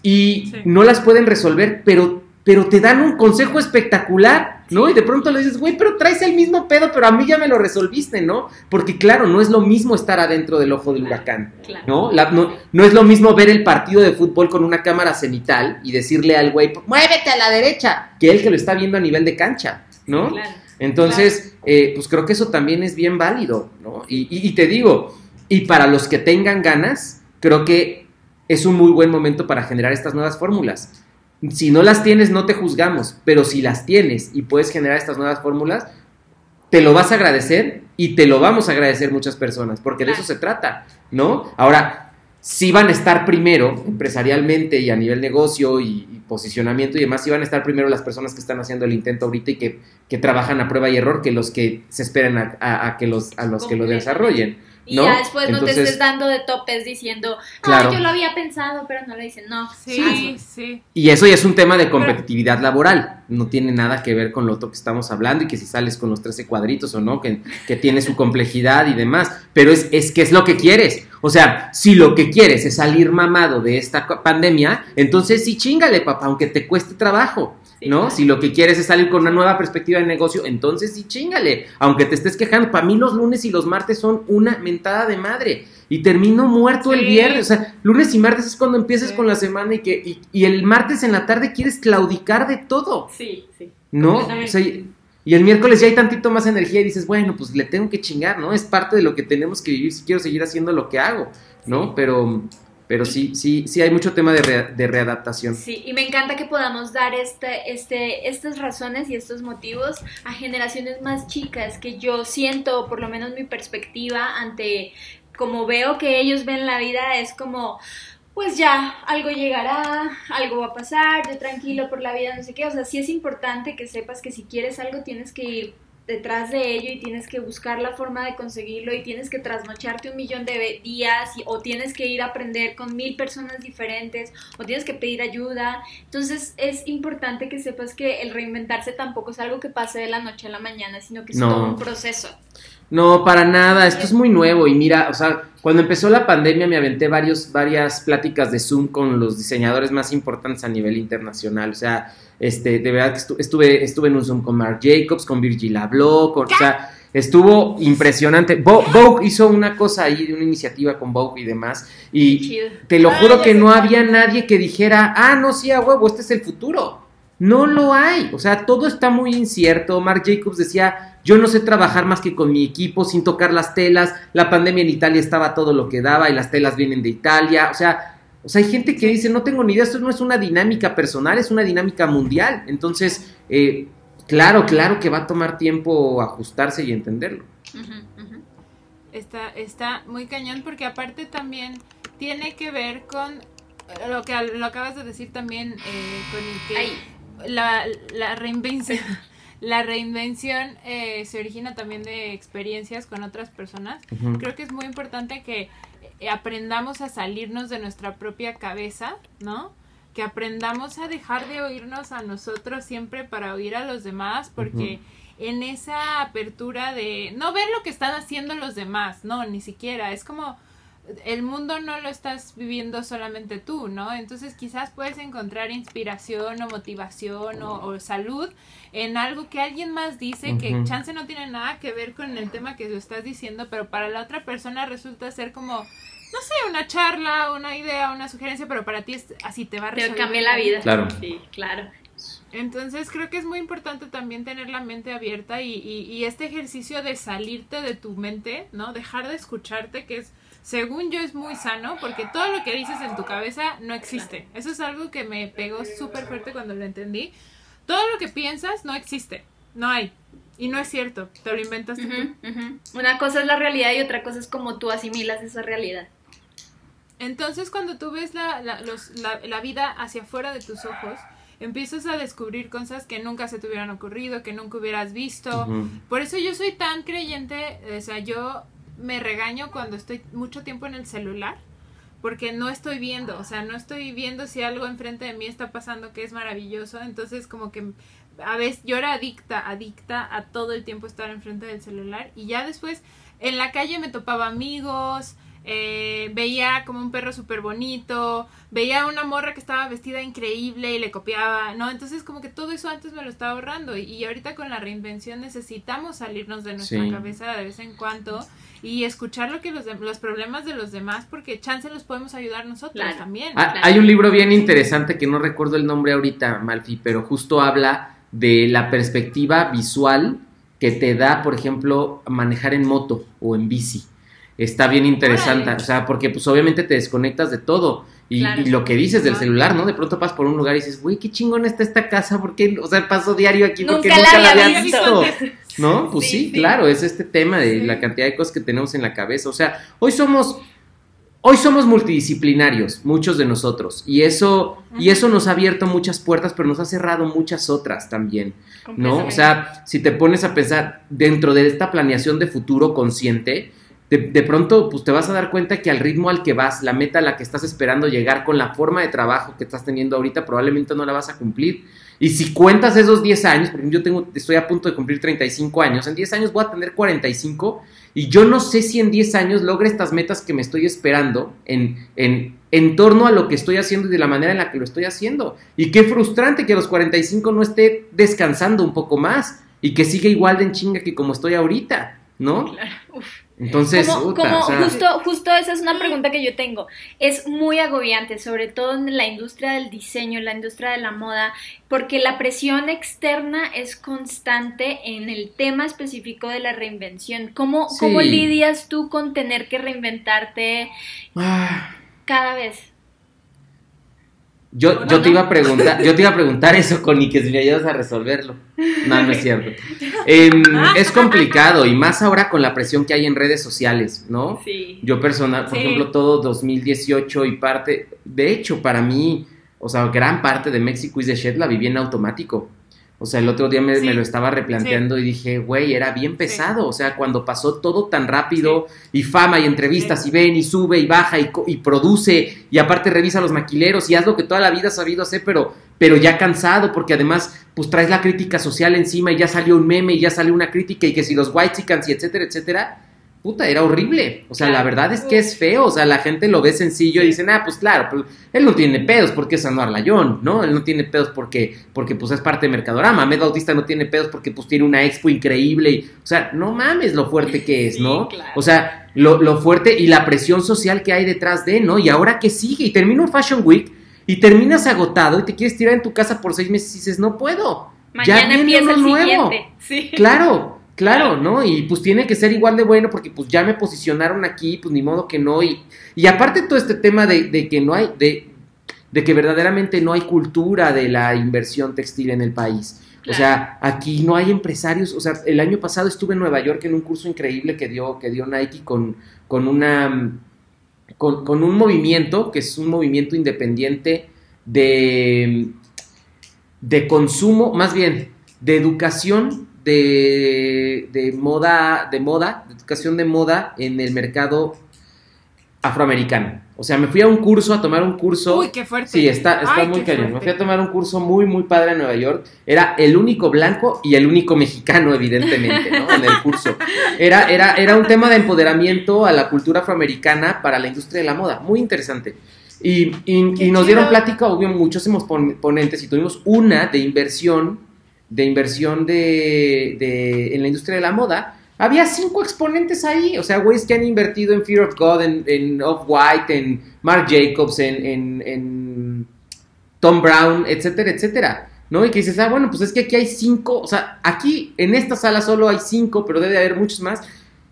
Y no las pueden resolver, pero pero te dan un consejo espectacular, ¿no? Y de pronto le dices, güey, pero traes el mismo pedo, pero a mí ya me lo resolviste, ¿no? Porque claro, no es lo mismo estar adentro del ojo del huracán, ¿no? ¿no? es lo mismo ver el partido de fútbol con una cámara cenital y decirle al güey, muévete a la derecha, que él que lo está viendo a nivel de cancha, ¿no? Entonces, eh, pues creo que eso también es bien válido, ¿no? y te digo, y para los que tengan ganas, creo que es un muy buen momento para generar estas nuevas fórmulas si no las tienes, no te juzgamos, pero si las tienes y puedes generar estas nuevas fórmulas, te lo vas a agradecer y te lo vamos a agradecer muchas personas, porque de eso se trata, ¿no? Ahora, si van a estar primero empresarialmente y a nivel negocio y, posicionamiento y demás, si van a estar primero las personas que están haciendo el intento ahorita y que, trabajan a prueba y error que los que se esperan a, que los, a los que lo desarrollen. Y ya después no te estés dando de topes diciendo, claro. yo lo había pensado, pero no lo dicen. No, sí, sí. Y eso ya es un tema de competitividad laboral. No tiene nada que ver con lo otro que estamos hablando y que si sales con los 13 cuadritos o no, que, que tiene su complejidad y demás. Pero es, es que es lo que quieres. O sea, si lo que quieres es salir mamado de esta pandemia, entonces sí chingale, papá, aunque te cueste trabajo. ¿No? Si lo que quieres es salir con una nueva perspectiva de negocio, entonces sí chingale, aunque te estés quejando. Para mí los lunes y los martes son una mentada de madre. Y termino muerto el viernes. O sea, lunes y martes es cuando empiezas con la semana y que y, el martes en la tarde quieres claudicar de todo. Sí, sí. ¿No? O sea, y el miércoles ya hay tantito más energía y dices, bueno, pues le tengo que chingar, ¿no? Es parte de lo que tenemos que vivir si quiero seguir haciendo lo que hago, ¿no? Pero pero sí, sí, sí hay mucho tema de, de, readaptación. Sí, y me encanta que podamos dar este, este, estas razones y estos motivos a generaciones más chicas, que yo siento, por lo menos mi perspectiva ante como veo que ellos ven la vida, es como, pues ya, algo llegará, algo va a pasar, yo tranquilo por la vida, no sé qué. O sea, sí es importante que sepas que si quieres algo tienes que ir detrás de ello y tienes que buscar la forma de conseguirlo y tienes que trasnocharte un millón de días o tienes que ir a aprender con mil personas diferentes o tienes que pedir ayuda. Entonces es importante que sepas que el reinventarse tampoco es algo que pase de la noche a la mañana, sino que es todo un proceso. No, para nada, esto es muy nuevo y mira, o sea, cuando empezó la pandemia me aventé varios, varias pláticas de Zoom con los diseñadores más importantes a nivel internacional, o sea, este, de verdad que estuve, estuve en un Zoom con Mark Jacobs, con Virgil Abloh, o sea, estuvo impresionante. Vogue hizo una cosa ahí, una iniciativa con Vogue y demás, y te lo juro que no había nadie que dijera, ah, no, sí, a huevo, este es el futuro. No lo hay, o sea, todo está muy incierto. Mark Jacobs decía, yo no sé trabajar más que con mi equipo sin tocar las telas. La pandemia en Italia estaba todo lo que daba y las telas vienen de Italia. O sea, o sea, hay gente que dice, no tengo ni idea, esto no es una dinámica personal, es una dinámica mundial. Entonces, eh, claro, claro que va a tomar tiempo ajustarse y entenderlo. Está, está muy cañón porque aparte también tiene que ver con lo que lo acabas de decir también, eh, con el que la, la reinvención. la reinvención eh, se origina también de experiencias con otras personas. Creo que es muy importante que eh, aprendamos a salirnos de nuestra propia cabeza, ¿no? que aprendamos a dejar de oírnos a nosotros siempre para oír a los demás, porque en esa apertura de no ver lo que están haciendo los demás, no, ni siquiera, es como el mundo no lo estás viviendo solamente tú, ¿no? Entonces quizás puedes encontrar inspiración o motivación o, salud en algo que alguien más dice que chance no tiene nada que ver con el tema que tú estás diciendo, pero para la otra persona resulta ser como, no sé, una charla, una idea, una sugerencia, pero para ti es así te va a resolver. Te cambia la vida. Claro. Sí, claro. Entonces creo que es muy importante también tener la mente abierta y, y, y este ejercicio de salirte de tu mente, ¿no? Dejar de escucharte, que es según yo es muy sano porque todo lo que dices en tu cabeza no existe. Eso es algo que me pegó súper fuerte cuando lo entendí. Todo lo que piensas no existe, no hay. Y no es cierto, te lo inventas tú. Una cosa es la realidad y otra cosa es como tú asimilas esa realidad. Entonces cuando tú ves la, la, la, vida hacia afuera de tus ojos, empiezas a descubrir cosas que nunca se te hubieran ocurrido, que nunca hubieras visto. Por eso yo soy tan creyente, o sea, yo me regaño cuando estoy mucho tiempo en el celular porque no estoy viendo, o sea, no estoy viendo si algo enfrente de mí está pasando que es maravilloso, entonces como que a veces yo era adicta, adicta a todo el tiempo estar enfrente del celular y ya después en la calle me topaba amigos, eh, veía como un perro súper bonito, veía una morra que estaba vestida increíble y le copiaba, ¿no? Entonces como que todo eso antes me lo estaba ahorrando y, ahorita con la reinvención necesitamos salirnos de nuestra cabeza de vez en cuando y escuchar lo que los, los problemas de los demás porque chance los podemos ayudar nosotros también. Ah, hay un libro bien interesante que no recuerdo el nombre ahorita, Malfi, pero justo habla de la perspectiva visual que te da, por ejemplo, manejar en moto o en bici está bien interesante, o sea, porque pues obviamente te desconectas de todo. Y, lo que dices del celular, ¿no? De pronto pasas por un lugar y dices, güey, qué chingón está esta casa, porque, o sea, paso diario aquí porque nunca, la, había visto. ¿No? Pues sí, claro, es este tema de la cantidad de cosas que tenemos en la cabeza. O sea, hoy somos, hoy somos multidisciplinarios, muchos de nosotros, y eso, y eso nos ha abierto muchas puertas, pero nos ha cerrado muchas otras también, ¿no? O sea, si te pones a pensar dentro de esta planeación de futuro consciente, de, pronto pues te vas a dar cuenta que al ritmo al que vas, la meta a la que estás esperando llegar con la forma de trabajo que estás teniendo ahorita, probablemente no la vas a cumplir. Y si cuentas esos 10 años, porque yo tengo, estoy a punto de cumplir 35 años, en 10 años voy a tener 45 y yo no sé si en 10 años logre estas metas que me estoy esperando en, en, en torno a lo que estoy haciendo y de la manera en la que lo estoy haciendo. Y qué frustrante que a los 45 no esté descansando un poco más y que siga igual de en chinga que como estoy ahorita, ¿no? Claro. Entonces, como, justo, justo esa es una pregunta que yo tengo. Es muy agobiante, sobre todo en la industria del diseño, en la industria de la moda, porque la presión externa es constante en el tema específico de la reinvención. ¿Cómo, ¿cómo lidias tú con tener que reinventarte ah. cada vez? Yo, yo te iba a preguntar, yo te iba a preguntar eso, Connie, que si me ayudas a resolverlo. No, no es cierto. Em, es complicado, y más ahora con la presión que hay en redes sociales, ¿no? Sí. Yo personal, por ejemplo, todo 2018 y parte, de hecho, para mí, o sea, gran parte de México is the Shed la viví en automático. O sea, el otro día me, lo estaba replanteando y dije, güey, era bien pesado. O sea, cuando pasó todo tan rápido y fama y entrevistas y ven y sube y baja y, y, produce y aparte revisa los maquileros y haz lo que toda la vida has sabido hacer, pero, pero ya cansado porque además pues traes la crítica social encima y ya salió un meme y ya salió una crítica y que si los white chickens y etcétera, etcétera puta, era horrible. O sea, la verdad es que es feo. O sea, la gente lo ve sencillo y dicen, ah, pues claro, pues, él no tiene pedos porque es Anuar Layón, ¿no? Él no tiene pedos porque, porque pues es parte de Mercadorama. Med Bautista no tiene pedos porque pues tiene una expo increíble. Y, o sea, no mames lo fuerte que es, ¿no? O sea, lo, lo, fuerte y la presión social que hay detrás de, ¿no? Y ahora que sigue y termina un Fashion Week y terminas agotado y te quieres tirar en tu casa por seis meses y dices, no puedo. Mañana ya empieza el nuevo. Sí. Claro. Claro, ¿no? Y pues tiene que ser igual de bueno porque pues ya me posicionaron aquí, pues ni modo que no. Y, y aparte todo este tema de, que no hay, de, de, que verdaderamente no hay cultura de la inversión textil en el país. O sea, aquí no hay empresarios. O sea, el año pasado estuve en Nueva York en un curso increíble que dio, que dio Nike con, con una. Con, con un movimiento, que es un movimiento independiente de, de consumo, más bien, de educación de, moda, de moda, de educación de moda en el mercado afroamericano. O sea, me fui a un curso, a tomar un curso. Uy, qué fuerte. Sí, está, está Ay, muy cañón. Me fui a tomar un curso muy, muy padre en Nueva York. Era el único blanco y el único mexicano, evidentemente, ¿no? En el curso. Era, era, era un tema de empoderamiento a la cultura afroamericana para la industria de la moda. Muy interesante. Y, y- nos dieron plática, hubo muchísimos pon- ponentes y tuvimos una de inversión, de inversión de, de- en la industria de la moda. Había cinco exponentes ahí, o sea, güeyes que han invertido en Fear of God, en, en Off-White, en Marc Jacobs, en, en- en Tom Brown, etcétera, etcétera. ¿No? Y que dices, ah, bueno, pues es que aquí hay cinco, o sea, aquí en esta sala solo hay cinco, pero debe haber muchos más.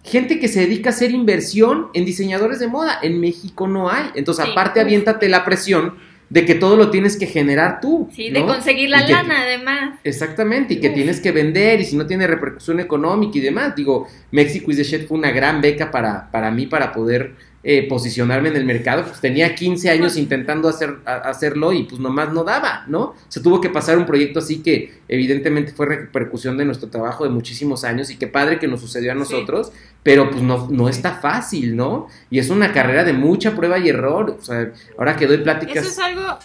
Gente que se dedica a hacer inversión en diseñadores de moda. En México no hay. Entonces, Sí. aparte, aviéntate la presión de que todo lo tienes que generar tú. Sí, de conseguir la Y que- lana además. Exactamente, y que Uf. tienes que vender y si no tiene repercusión económica y demás. Digo, Mexico is the Shit fue una gran beca para, para mí para poder eh, posicionarme en el mercado. Pues tenía 15 años intentando hacer, a- hacerlo y pues nomás no daba, ¿no? Se tuvo que pasar un proyecto así que evidentemente fue repercusión de nuestro trabajo de muchísimos años y qué padre que nos sucedió a Sí. nosotros, pero pues no, no está fácil, ¿no? Y es una carrera de mucha prueba y error. O sea, ahora que doy pláticas... Eso es algo.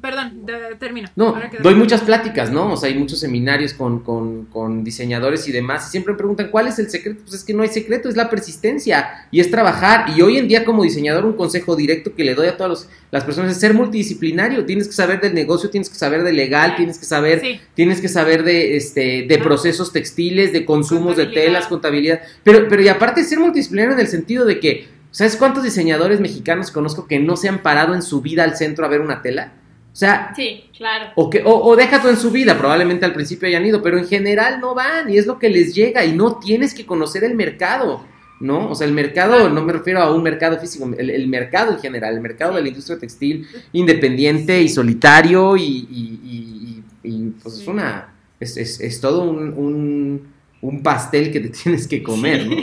Perdón, de- termino. No, Ahora doy muchas pláticas, ¿no? O sea, hay muchos seminarios con, con, con diseñadores y demás. Y siempre me preguntan, ¿cuál es el secreto? Pues es que no hay secreto, es la persistencia y es trabajar. Y hoy en día, como diseñador, un consejo directo que le doy a todas los- las personas es ser multidisciplinario. Tienes que saber del negocio, tienes que saber de legal, tienes que saber, Sí. tienes que saber de, este, de Ah. procesos textiles, de consumos de telas, contabilidad. Pero, pero y aparte ser multidisciplinario en el sentido de que, ¿sabes cuántos diseñadores mexicanos conozco que no se han parado en su vida al centro a ver una tela? O sea, Sí, claro. o, que, o, o deja tú en su vida, probablemente al principio hayan ido, pero en general no van y es lo que les llega y no tienes que conocer el mercado, ¿no? O sea, el mercado, no me refiero a un mercado físico, el, el mercado en general, el mercado de la industria textil independiente y solitario y, y- y- y- y, pues es una, es, es- es todo un, un, un pastel que te tienes que comer, ¿no?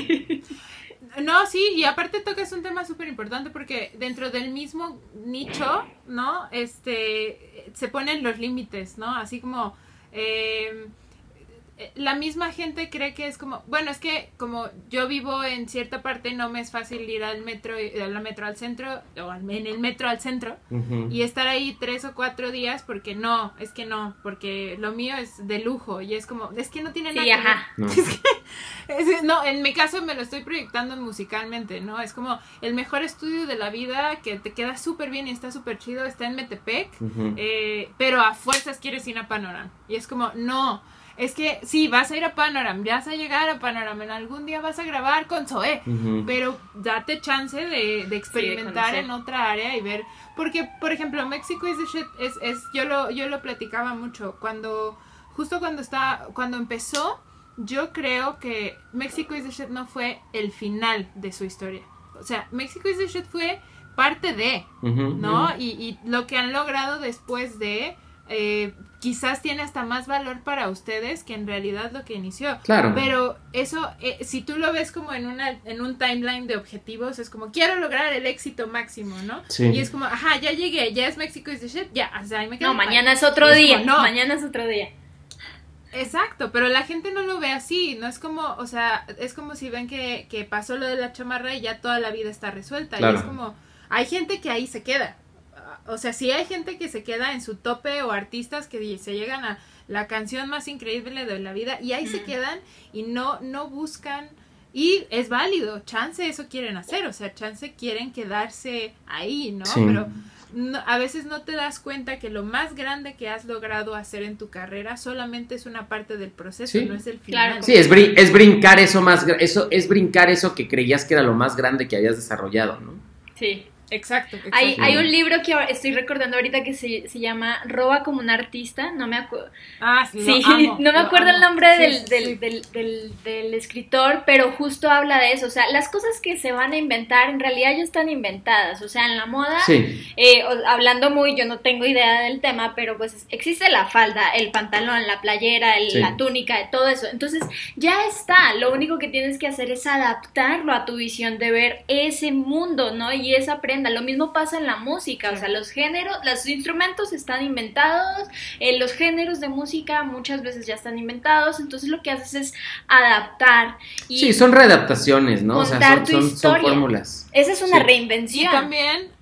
No, sí, y aparte tocas un tema súper importante porque dentro del mismo nicho, ¿no? Este, se ponen los límites, ¿no? Así como eh, la misma gente cree que es como, bueno, es que como yo vivo en cierta parte, no me es fácil ir al metro, y- al metro al centro, o al- en el metro al centro, y estar ahí tres o cuatro días porque no, es que no, porque lo mío es de lujo y es como, es que no tiene nada Sí, que ver. ajá. No. Es- no, en mi caso me lo estoy proyectando musicalmente, ¿no? Es como el mejor estudio de la vida que te queda súper bien y está súper chido, está en Metepec, eh, pero a fuerzas quieres ir a Panorama. Y es como, no, es que sí, vas a ir a Panorama, vas a llegar a Panorama, en algún día vas a grabar con Zoé, Ujú. pero date chance de, de experimentar en otra área y ver porque por ejemplo México is the shit es, es yo lo yo lo platicaba mucho cuando justo cuando está cuando empezó yo creo que México is the shit no fue el final de su historia o sea México is the shit fue parte de. ¿no? Y, y lo que han logrado después de, eh, quizás tiene hasta más valor para ustedes que en realidad lo que inició. Claro. Pero eso, eh, si tú lo ves como en, una, en un timeline de objetivos, es como, quiero lograr el éxito máximo, ¿no? Sí. Y es como, ajá, ya llegué, ya es México is the shit, ya, o sea, ahí me quedo. No, mañana es otro es día. como, no. Mañana es otro día. Exacto, pero la gente no lo ve así, no es como, o sea, es como si ven que, que pasó lo de la chamarra y ya toda la vida está resuelta. Claro. Y es como, hay gente que ahí se queda. O sea, sí hay gente que se queda en su tope o artistas que se llegan a la canción más increíble de la vida y ahí se Mm. quedan y no, no buscan. Y es válido, chance eso quieren hacer, o sea, chance quieren quedarse ahí, ¿no? Sí. Pero no- a veces no te das cuenta que lo más grande que has logrado hacer en tu carrera solamente es una parte del proceso, Sí. no es el final. Claro. Sí, es, brin- es brincar eso más, eso es brincar eso que creías que era lo más grande que habías desarrollado, ¿no? Sí. Exacto. exacto. Hay, hay un libro que estoy recordando ahorita que se, se llama Roba como un artista, no me acuerdo. Ah, sí, Sí, lo amo, no me acuerdo el nombre Sí, del, sí, del, sí. Del, del- del escritor, pero justo habla de eso. O sea, las cosas que se van a inventar en realidad ya están inventadas. O sea, en la moda, Sí, eh, hablando muy, yo no tengo idea del tema, pero pues existe la falda, el pantalón, la playera, el- Sí. la túnica, todo eso. Entonces ya está. Lo único que tienes que hacer es adaptarlo a tu visión de ver ese mundo, ¿no? Y esa prenda. Lo mismo pasa en la música. O sea, los géneros, los instrumentos están inventados, eh, los géneros de música muchas veces ya están inventados. Entonces lo que haces es adaptar. Y sí, son readaptaciones, ¿no? O sea, son, tu son, son historia. fórmulas. esa es una sí. Y reinvención. también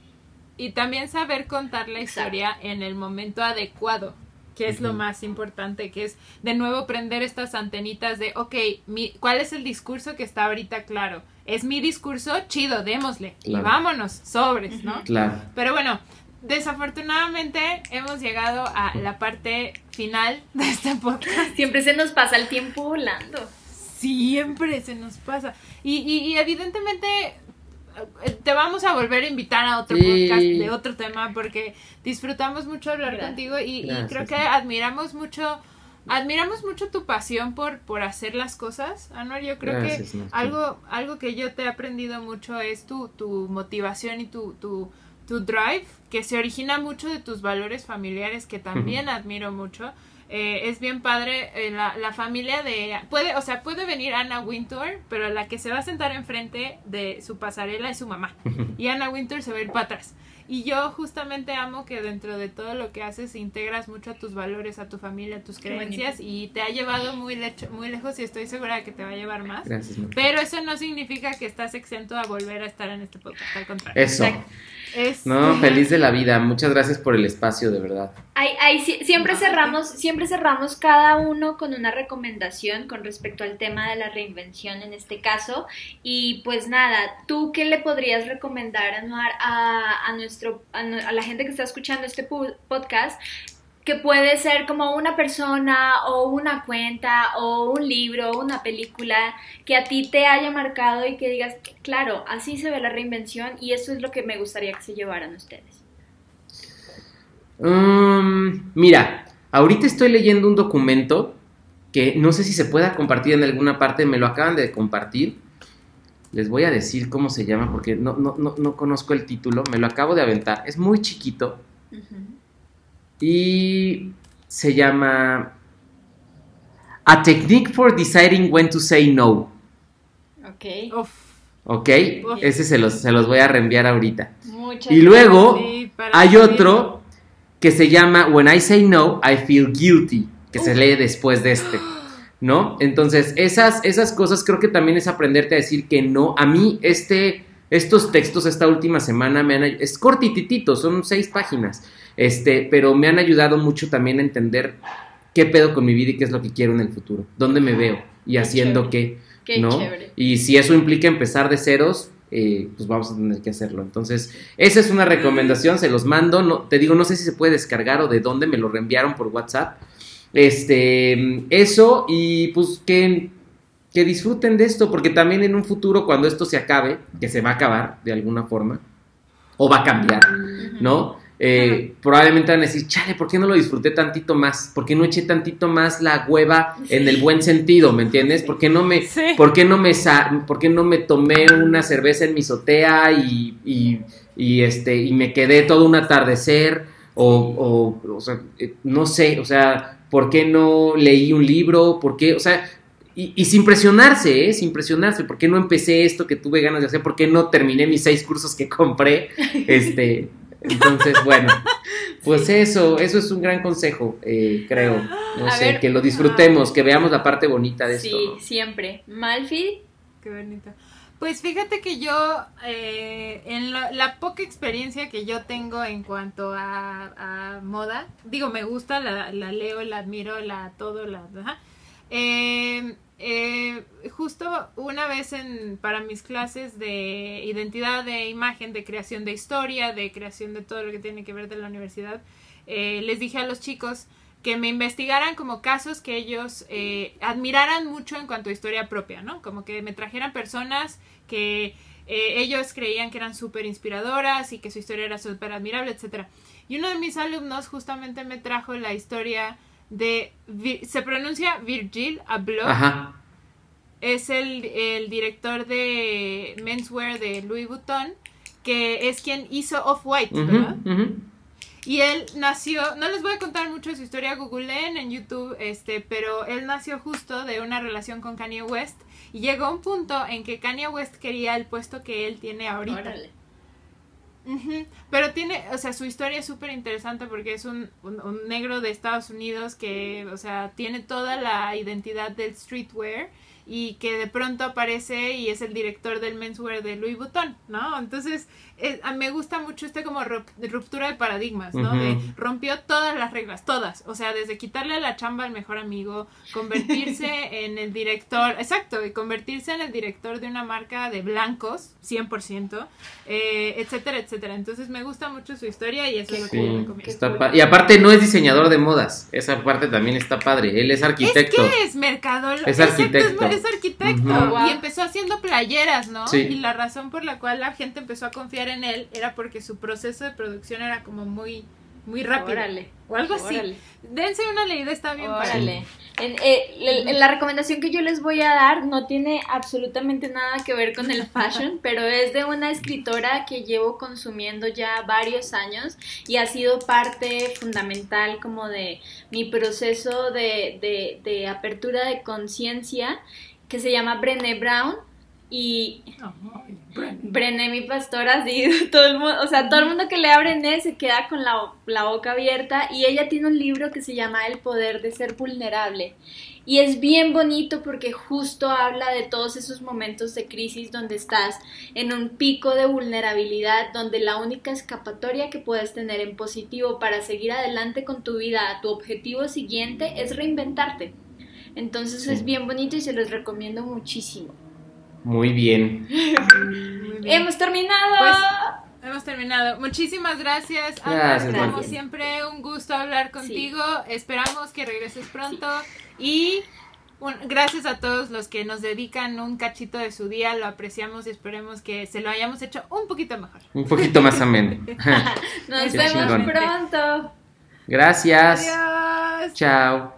y también saber contar la Exacto. historia en el momento adecuado, que es lo más importante, que es de nuevo prender estas antenitas de, ok, mi, ¿cuál es el discurso que está ahorita claro? ¿Es mi discurso? Chido, démosle. Y vámonos, sobres, ¿no? Claro. Pero bueno, desafortunadamente hemos llegado a la parte final de este podcast. Siempre se nos pasa el tiempo volando. Siempre se nos pasa. Y, y, y evidentemente eh, te vamos a volver a invitar a otro Sí. podcast de otro tema porque disfrutamos mucho hablar Gracias. contigo y, y creo que admiramos mucho admiramos mucho tu pasión por por hacer las cosas Anuar. Yo creo Gracias, que algo algo que yo te he aprendido mucho es tu tu motivación y tu tu tu drive que se origina mucho de tus valores familiares que también admiro mucho. Eh, es bien padre eh, la, la familia de puede o sea puede venir Anna Wintour pero la que se va a sentar enfrente de su pasarela es su mamá. Y Anna Wintour se va a ir para atrás y yo justamente amo que dentro de todo lo que haces integras mucho a tus valores, a tu familia, a tus creencias y te ha llevado muy, lecho- muy lejos y estoy segura de que te va a llevar más. Gracias. Pero eso no significa que estás exento a volver a estar en este podcast, al contrario. Eso. Exacto. Es- No, feliz de la vida. Muchas gracias por el espacio, de verdad. Ahí, ahí sí- siempre cerramos, siempre cerramos cada uno con una recomendación con respecto al tema de la reinvención en este caso. Y pues nada, ¿tú qué le podrías recomendar Anuar, a, a nuestro, a, la gente que está escuchando este podcast? Que puede ser como una persona o una cuenta o un libro o una película que a ti te haya marcado y que digas, claro, así se ve la reinvención y eso es lo que me gustaría que se llevaran ustedes. Um, mira, ahorita estoy leyendo un documento que no sé si se pueda compartir en alguna parte, me lo acaban de compartir. Les voy a decir cómo se llama porque no, no, no, no conozco el título, me lo acabo de aventar. Es muy chiquito y se llama A Technique for Deciding When to Say No. Ok. Uf, ¿Ok? Uf. Ese se los, se los voy a reenviar ahorita. Muchas Y luego sí, hay otro que se llama When I Say No, I Feel Guilty, que se lee después de este, ¿no? Entonces, esas, esas cosas creo que también es aprenderte a decir que no. A mí, este, estos textos esta última semana me han es cortititito, son seis páginas, este, pero me han ayudado mucho también a entender qué pedo con mi vida y qué es lo que quiero en el futuro, dónde me veo y haciendo qué. Qué ¿no? chévere. Y si eso implica empezar de ceros, eh, pues vamos a tener que hacerlo. Entonces, esa es una recomendación, se los mando. No, te digo, no sé si se puede descargar o de dónde me lo reenviaron por WhatsApp. Este, eso y pues que, que disfruten de esto, porque también en un futuro, cuando esto se acabe, que se va a acabar de alguna forma, o va a cambiar, ¿no? Eh, probablemente van a decir, chale, ¿por qué no lo disfruté tantito más? ¿Por qué no eché tantito más la hueva en el buen sentido? ¿Me entiendes? ¿Por qué no me, Sí. ¿por qué no me, sa- por qué no me tomé una cerveza en mi azotea y, y, y, este, y me quedé todo un atardecer? O, o, o sea, eh, no sé, o sea, ¿por qué no leí un libro? ¿Por qué? O sea, y, y sin presionarse, ¿eh? Sin presionarse. ¿Por qué no empecé esto que tuve ganas de hacer? ¿Por qué no terminé mis seis cursos que compré? Este, entonces, bueno, pues eso, eso es un gran consejo, eh, creo. No A sé, ver. que lo disfrutemos, que veamos la parte bonita de Sí, esto. ¿no? siempre. Malfi, Qué bonito. Pues fíjate que yo, eh, en lo- la poca experiencia que yo tengo en cuanto a, a moda, digo, me gusta, la, la leo, la admiro, la todo, la... ajá. Eh, eh, justo una vez en, para mis clases de identidad de imagen, de creación de historia, de creación de todo lo que tiene que ver de la universidad, eh, les dije a los chicos que me investigaran como casos que ellos eh, admiraran mucho en cuanto a historia propia, ¿no? Como que me trajeran personas que ellos creían que eran súper inspiradoras y que su historia era súper admirable, etcétera. Y uno de mis alumnos justamente me trajo la historia de, se pronuncia Virgil Abloh, Ajá. es el, el director de menswear de Louis Vuitton, que es quien hizo Off-White, ¿verdad? Y él nació, no les voy a contar mucho de su historia, googleen en YouTube, este, pero él nació justo de una relación con Kanye West y llegó un punto en que Kanye West quería el puesto que él tiene ahorita. órale. Pero tiene, o sea, su historia es súper interesante porque es un, un- un negro de Estados Unidos que, o sea, tiene toda la identidad del streetwear y que de pronto aparece y es el director del menswear de Louis Vuitton, ¿no? Entonces, eh, a- me gusta mucho este como rup- ruptura de paradigmas, ¿no? De rompió todas las reglas, todas, o sea, desde quitarle la chamba al mejor amigo, convertirse en el director, exacto, y convertirse en el director de una marca de blancos, 100%, eh, etcétera, etcétera. Entonces me gusta mucho su historia y eso es lo que yo recomiendo. está y aparte no es diseñador de modas, esa parte también está padre, él es arquitecto. Es que es mercadólogo. Es Exacto, arquitecto. Es, arquitecto. Y empezó haciendo playeras, ¿no? Sí. Y la razón por la cual la gente empezó a confiar en él era porque su proceso de producción era como muy, muy rápido. Órale. O algo así. Órale. Dense una leída, está bien padre. Órale. En, eh, la, la recomendación que yo les voy a dar no tiene absolutamente nada que ver con el fashion, pero es de una escritora que llevo consumiendo ya varios años y ha sido parte fundamental como de mi proceso de, de- de apertura de conciencia que se llama Brené Brown y. Brené, mi pastora, sí, todo el mundo, o sea, todo el mundo que lee a Brené se queda con la, la boca abierta y ella tiene un libro que se llama El poder de ser vulnerable. Y es bien bonito porque justo habla de todos esos momentos de crisis donde estás en un pico de vulnerabilidad, donde la única escapatoria que puedes tener en positivo para seguir adelante con tu vida, a tu objetivo siguiente, es reinventarte. Entonces Sí. es bien bonito y se los recomiendo muchísimo. Muy bien. Muy bien. Hemos terminado. Pues, Hemos terminado. Muchísimas gracias. Ana. Gracias, Como siempre, un gusto hablar contigo. Esperamos que regreses pronto. Y un- gracias a todos los que nos dedican un cachito de su día. Lo apreciamos y esperemos que se lo hayamos hecho un poquito mejor. Un poquito más ameno. Nos Qué vemos chingón. pronto. Gracias. Adiós. Chao.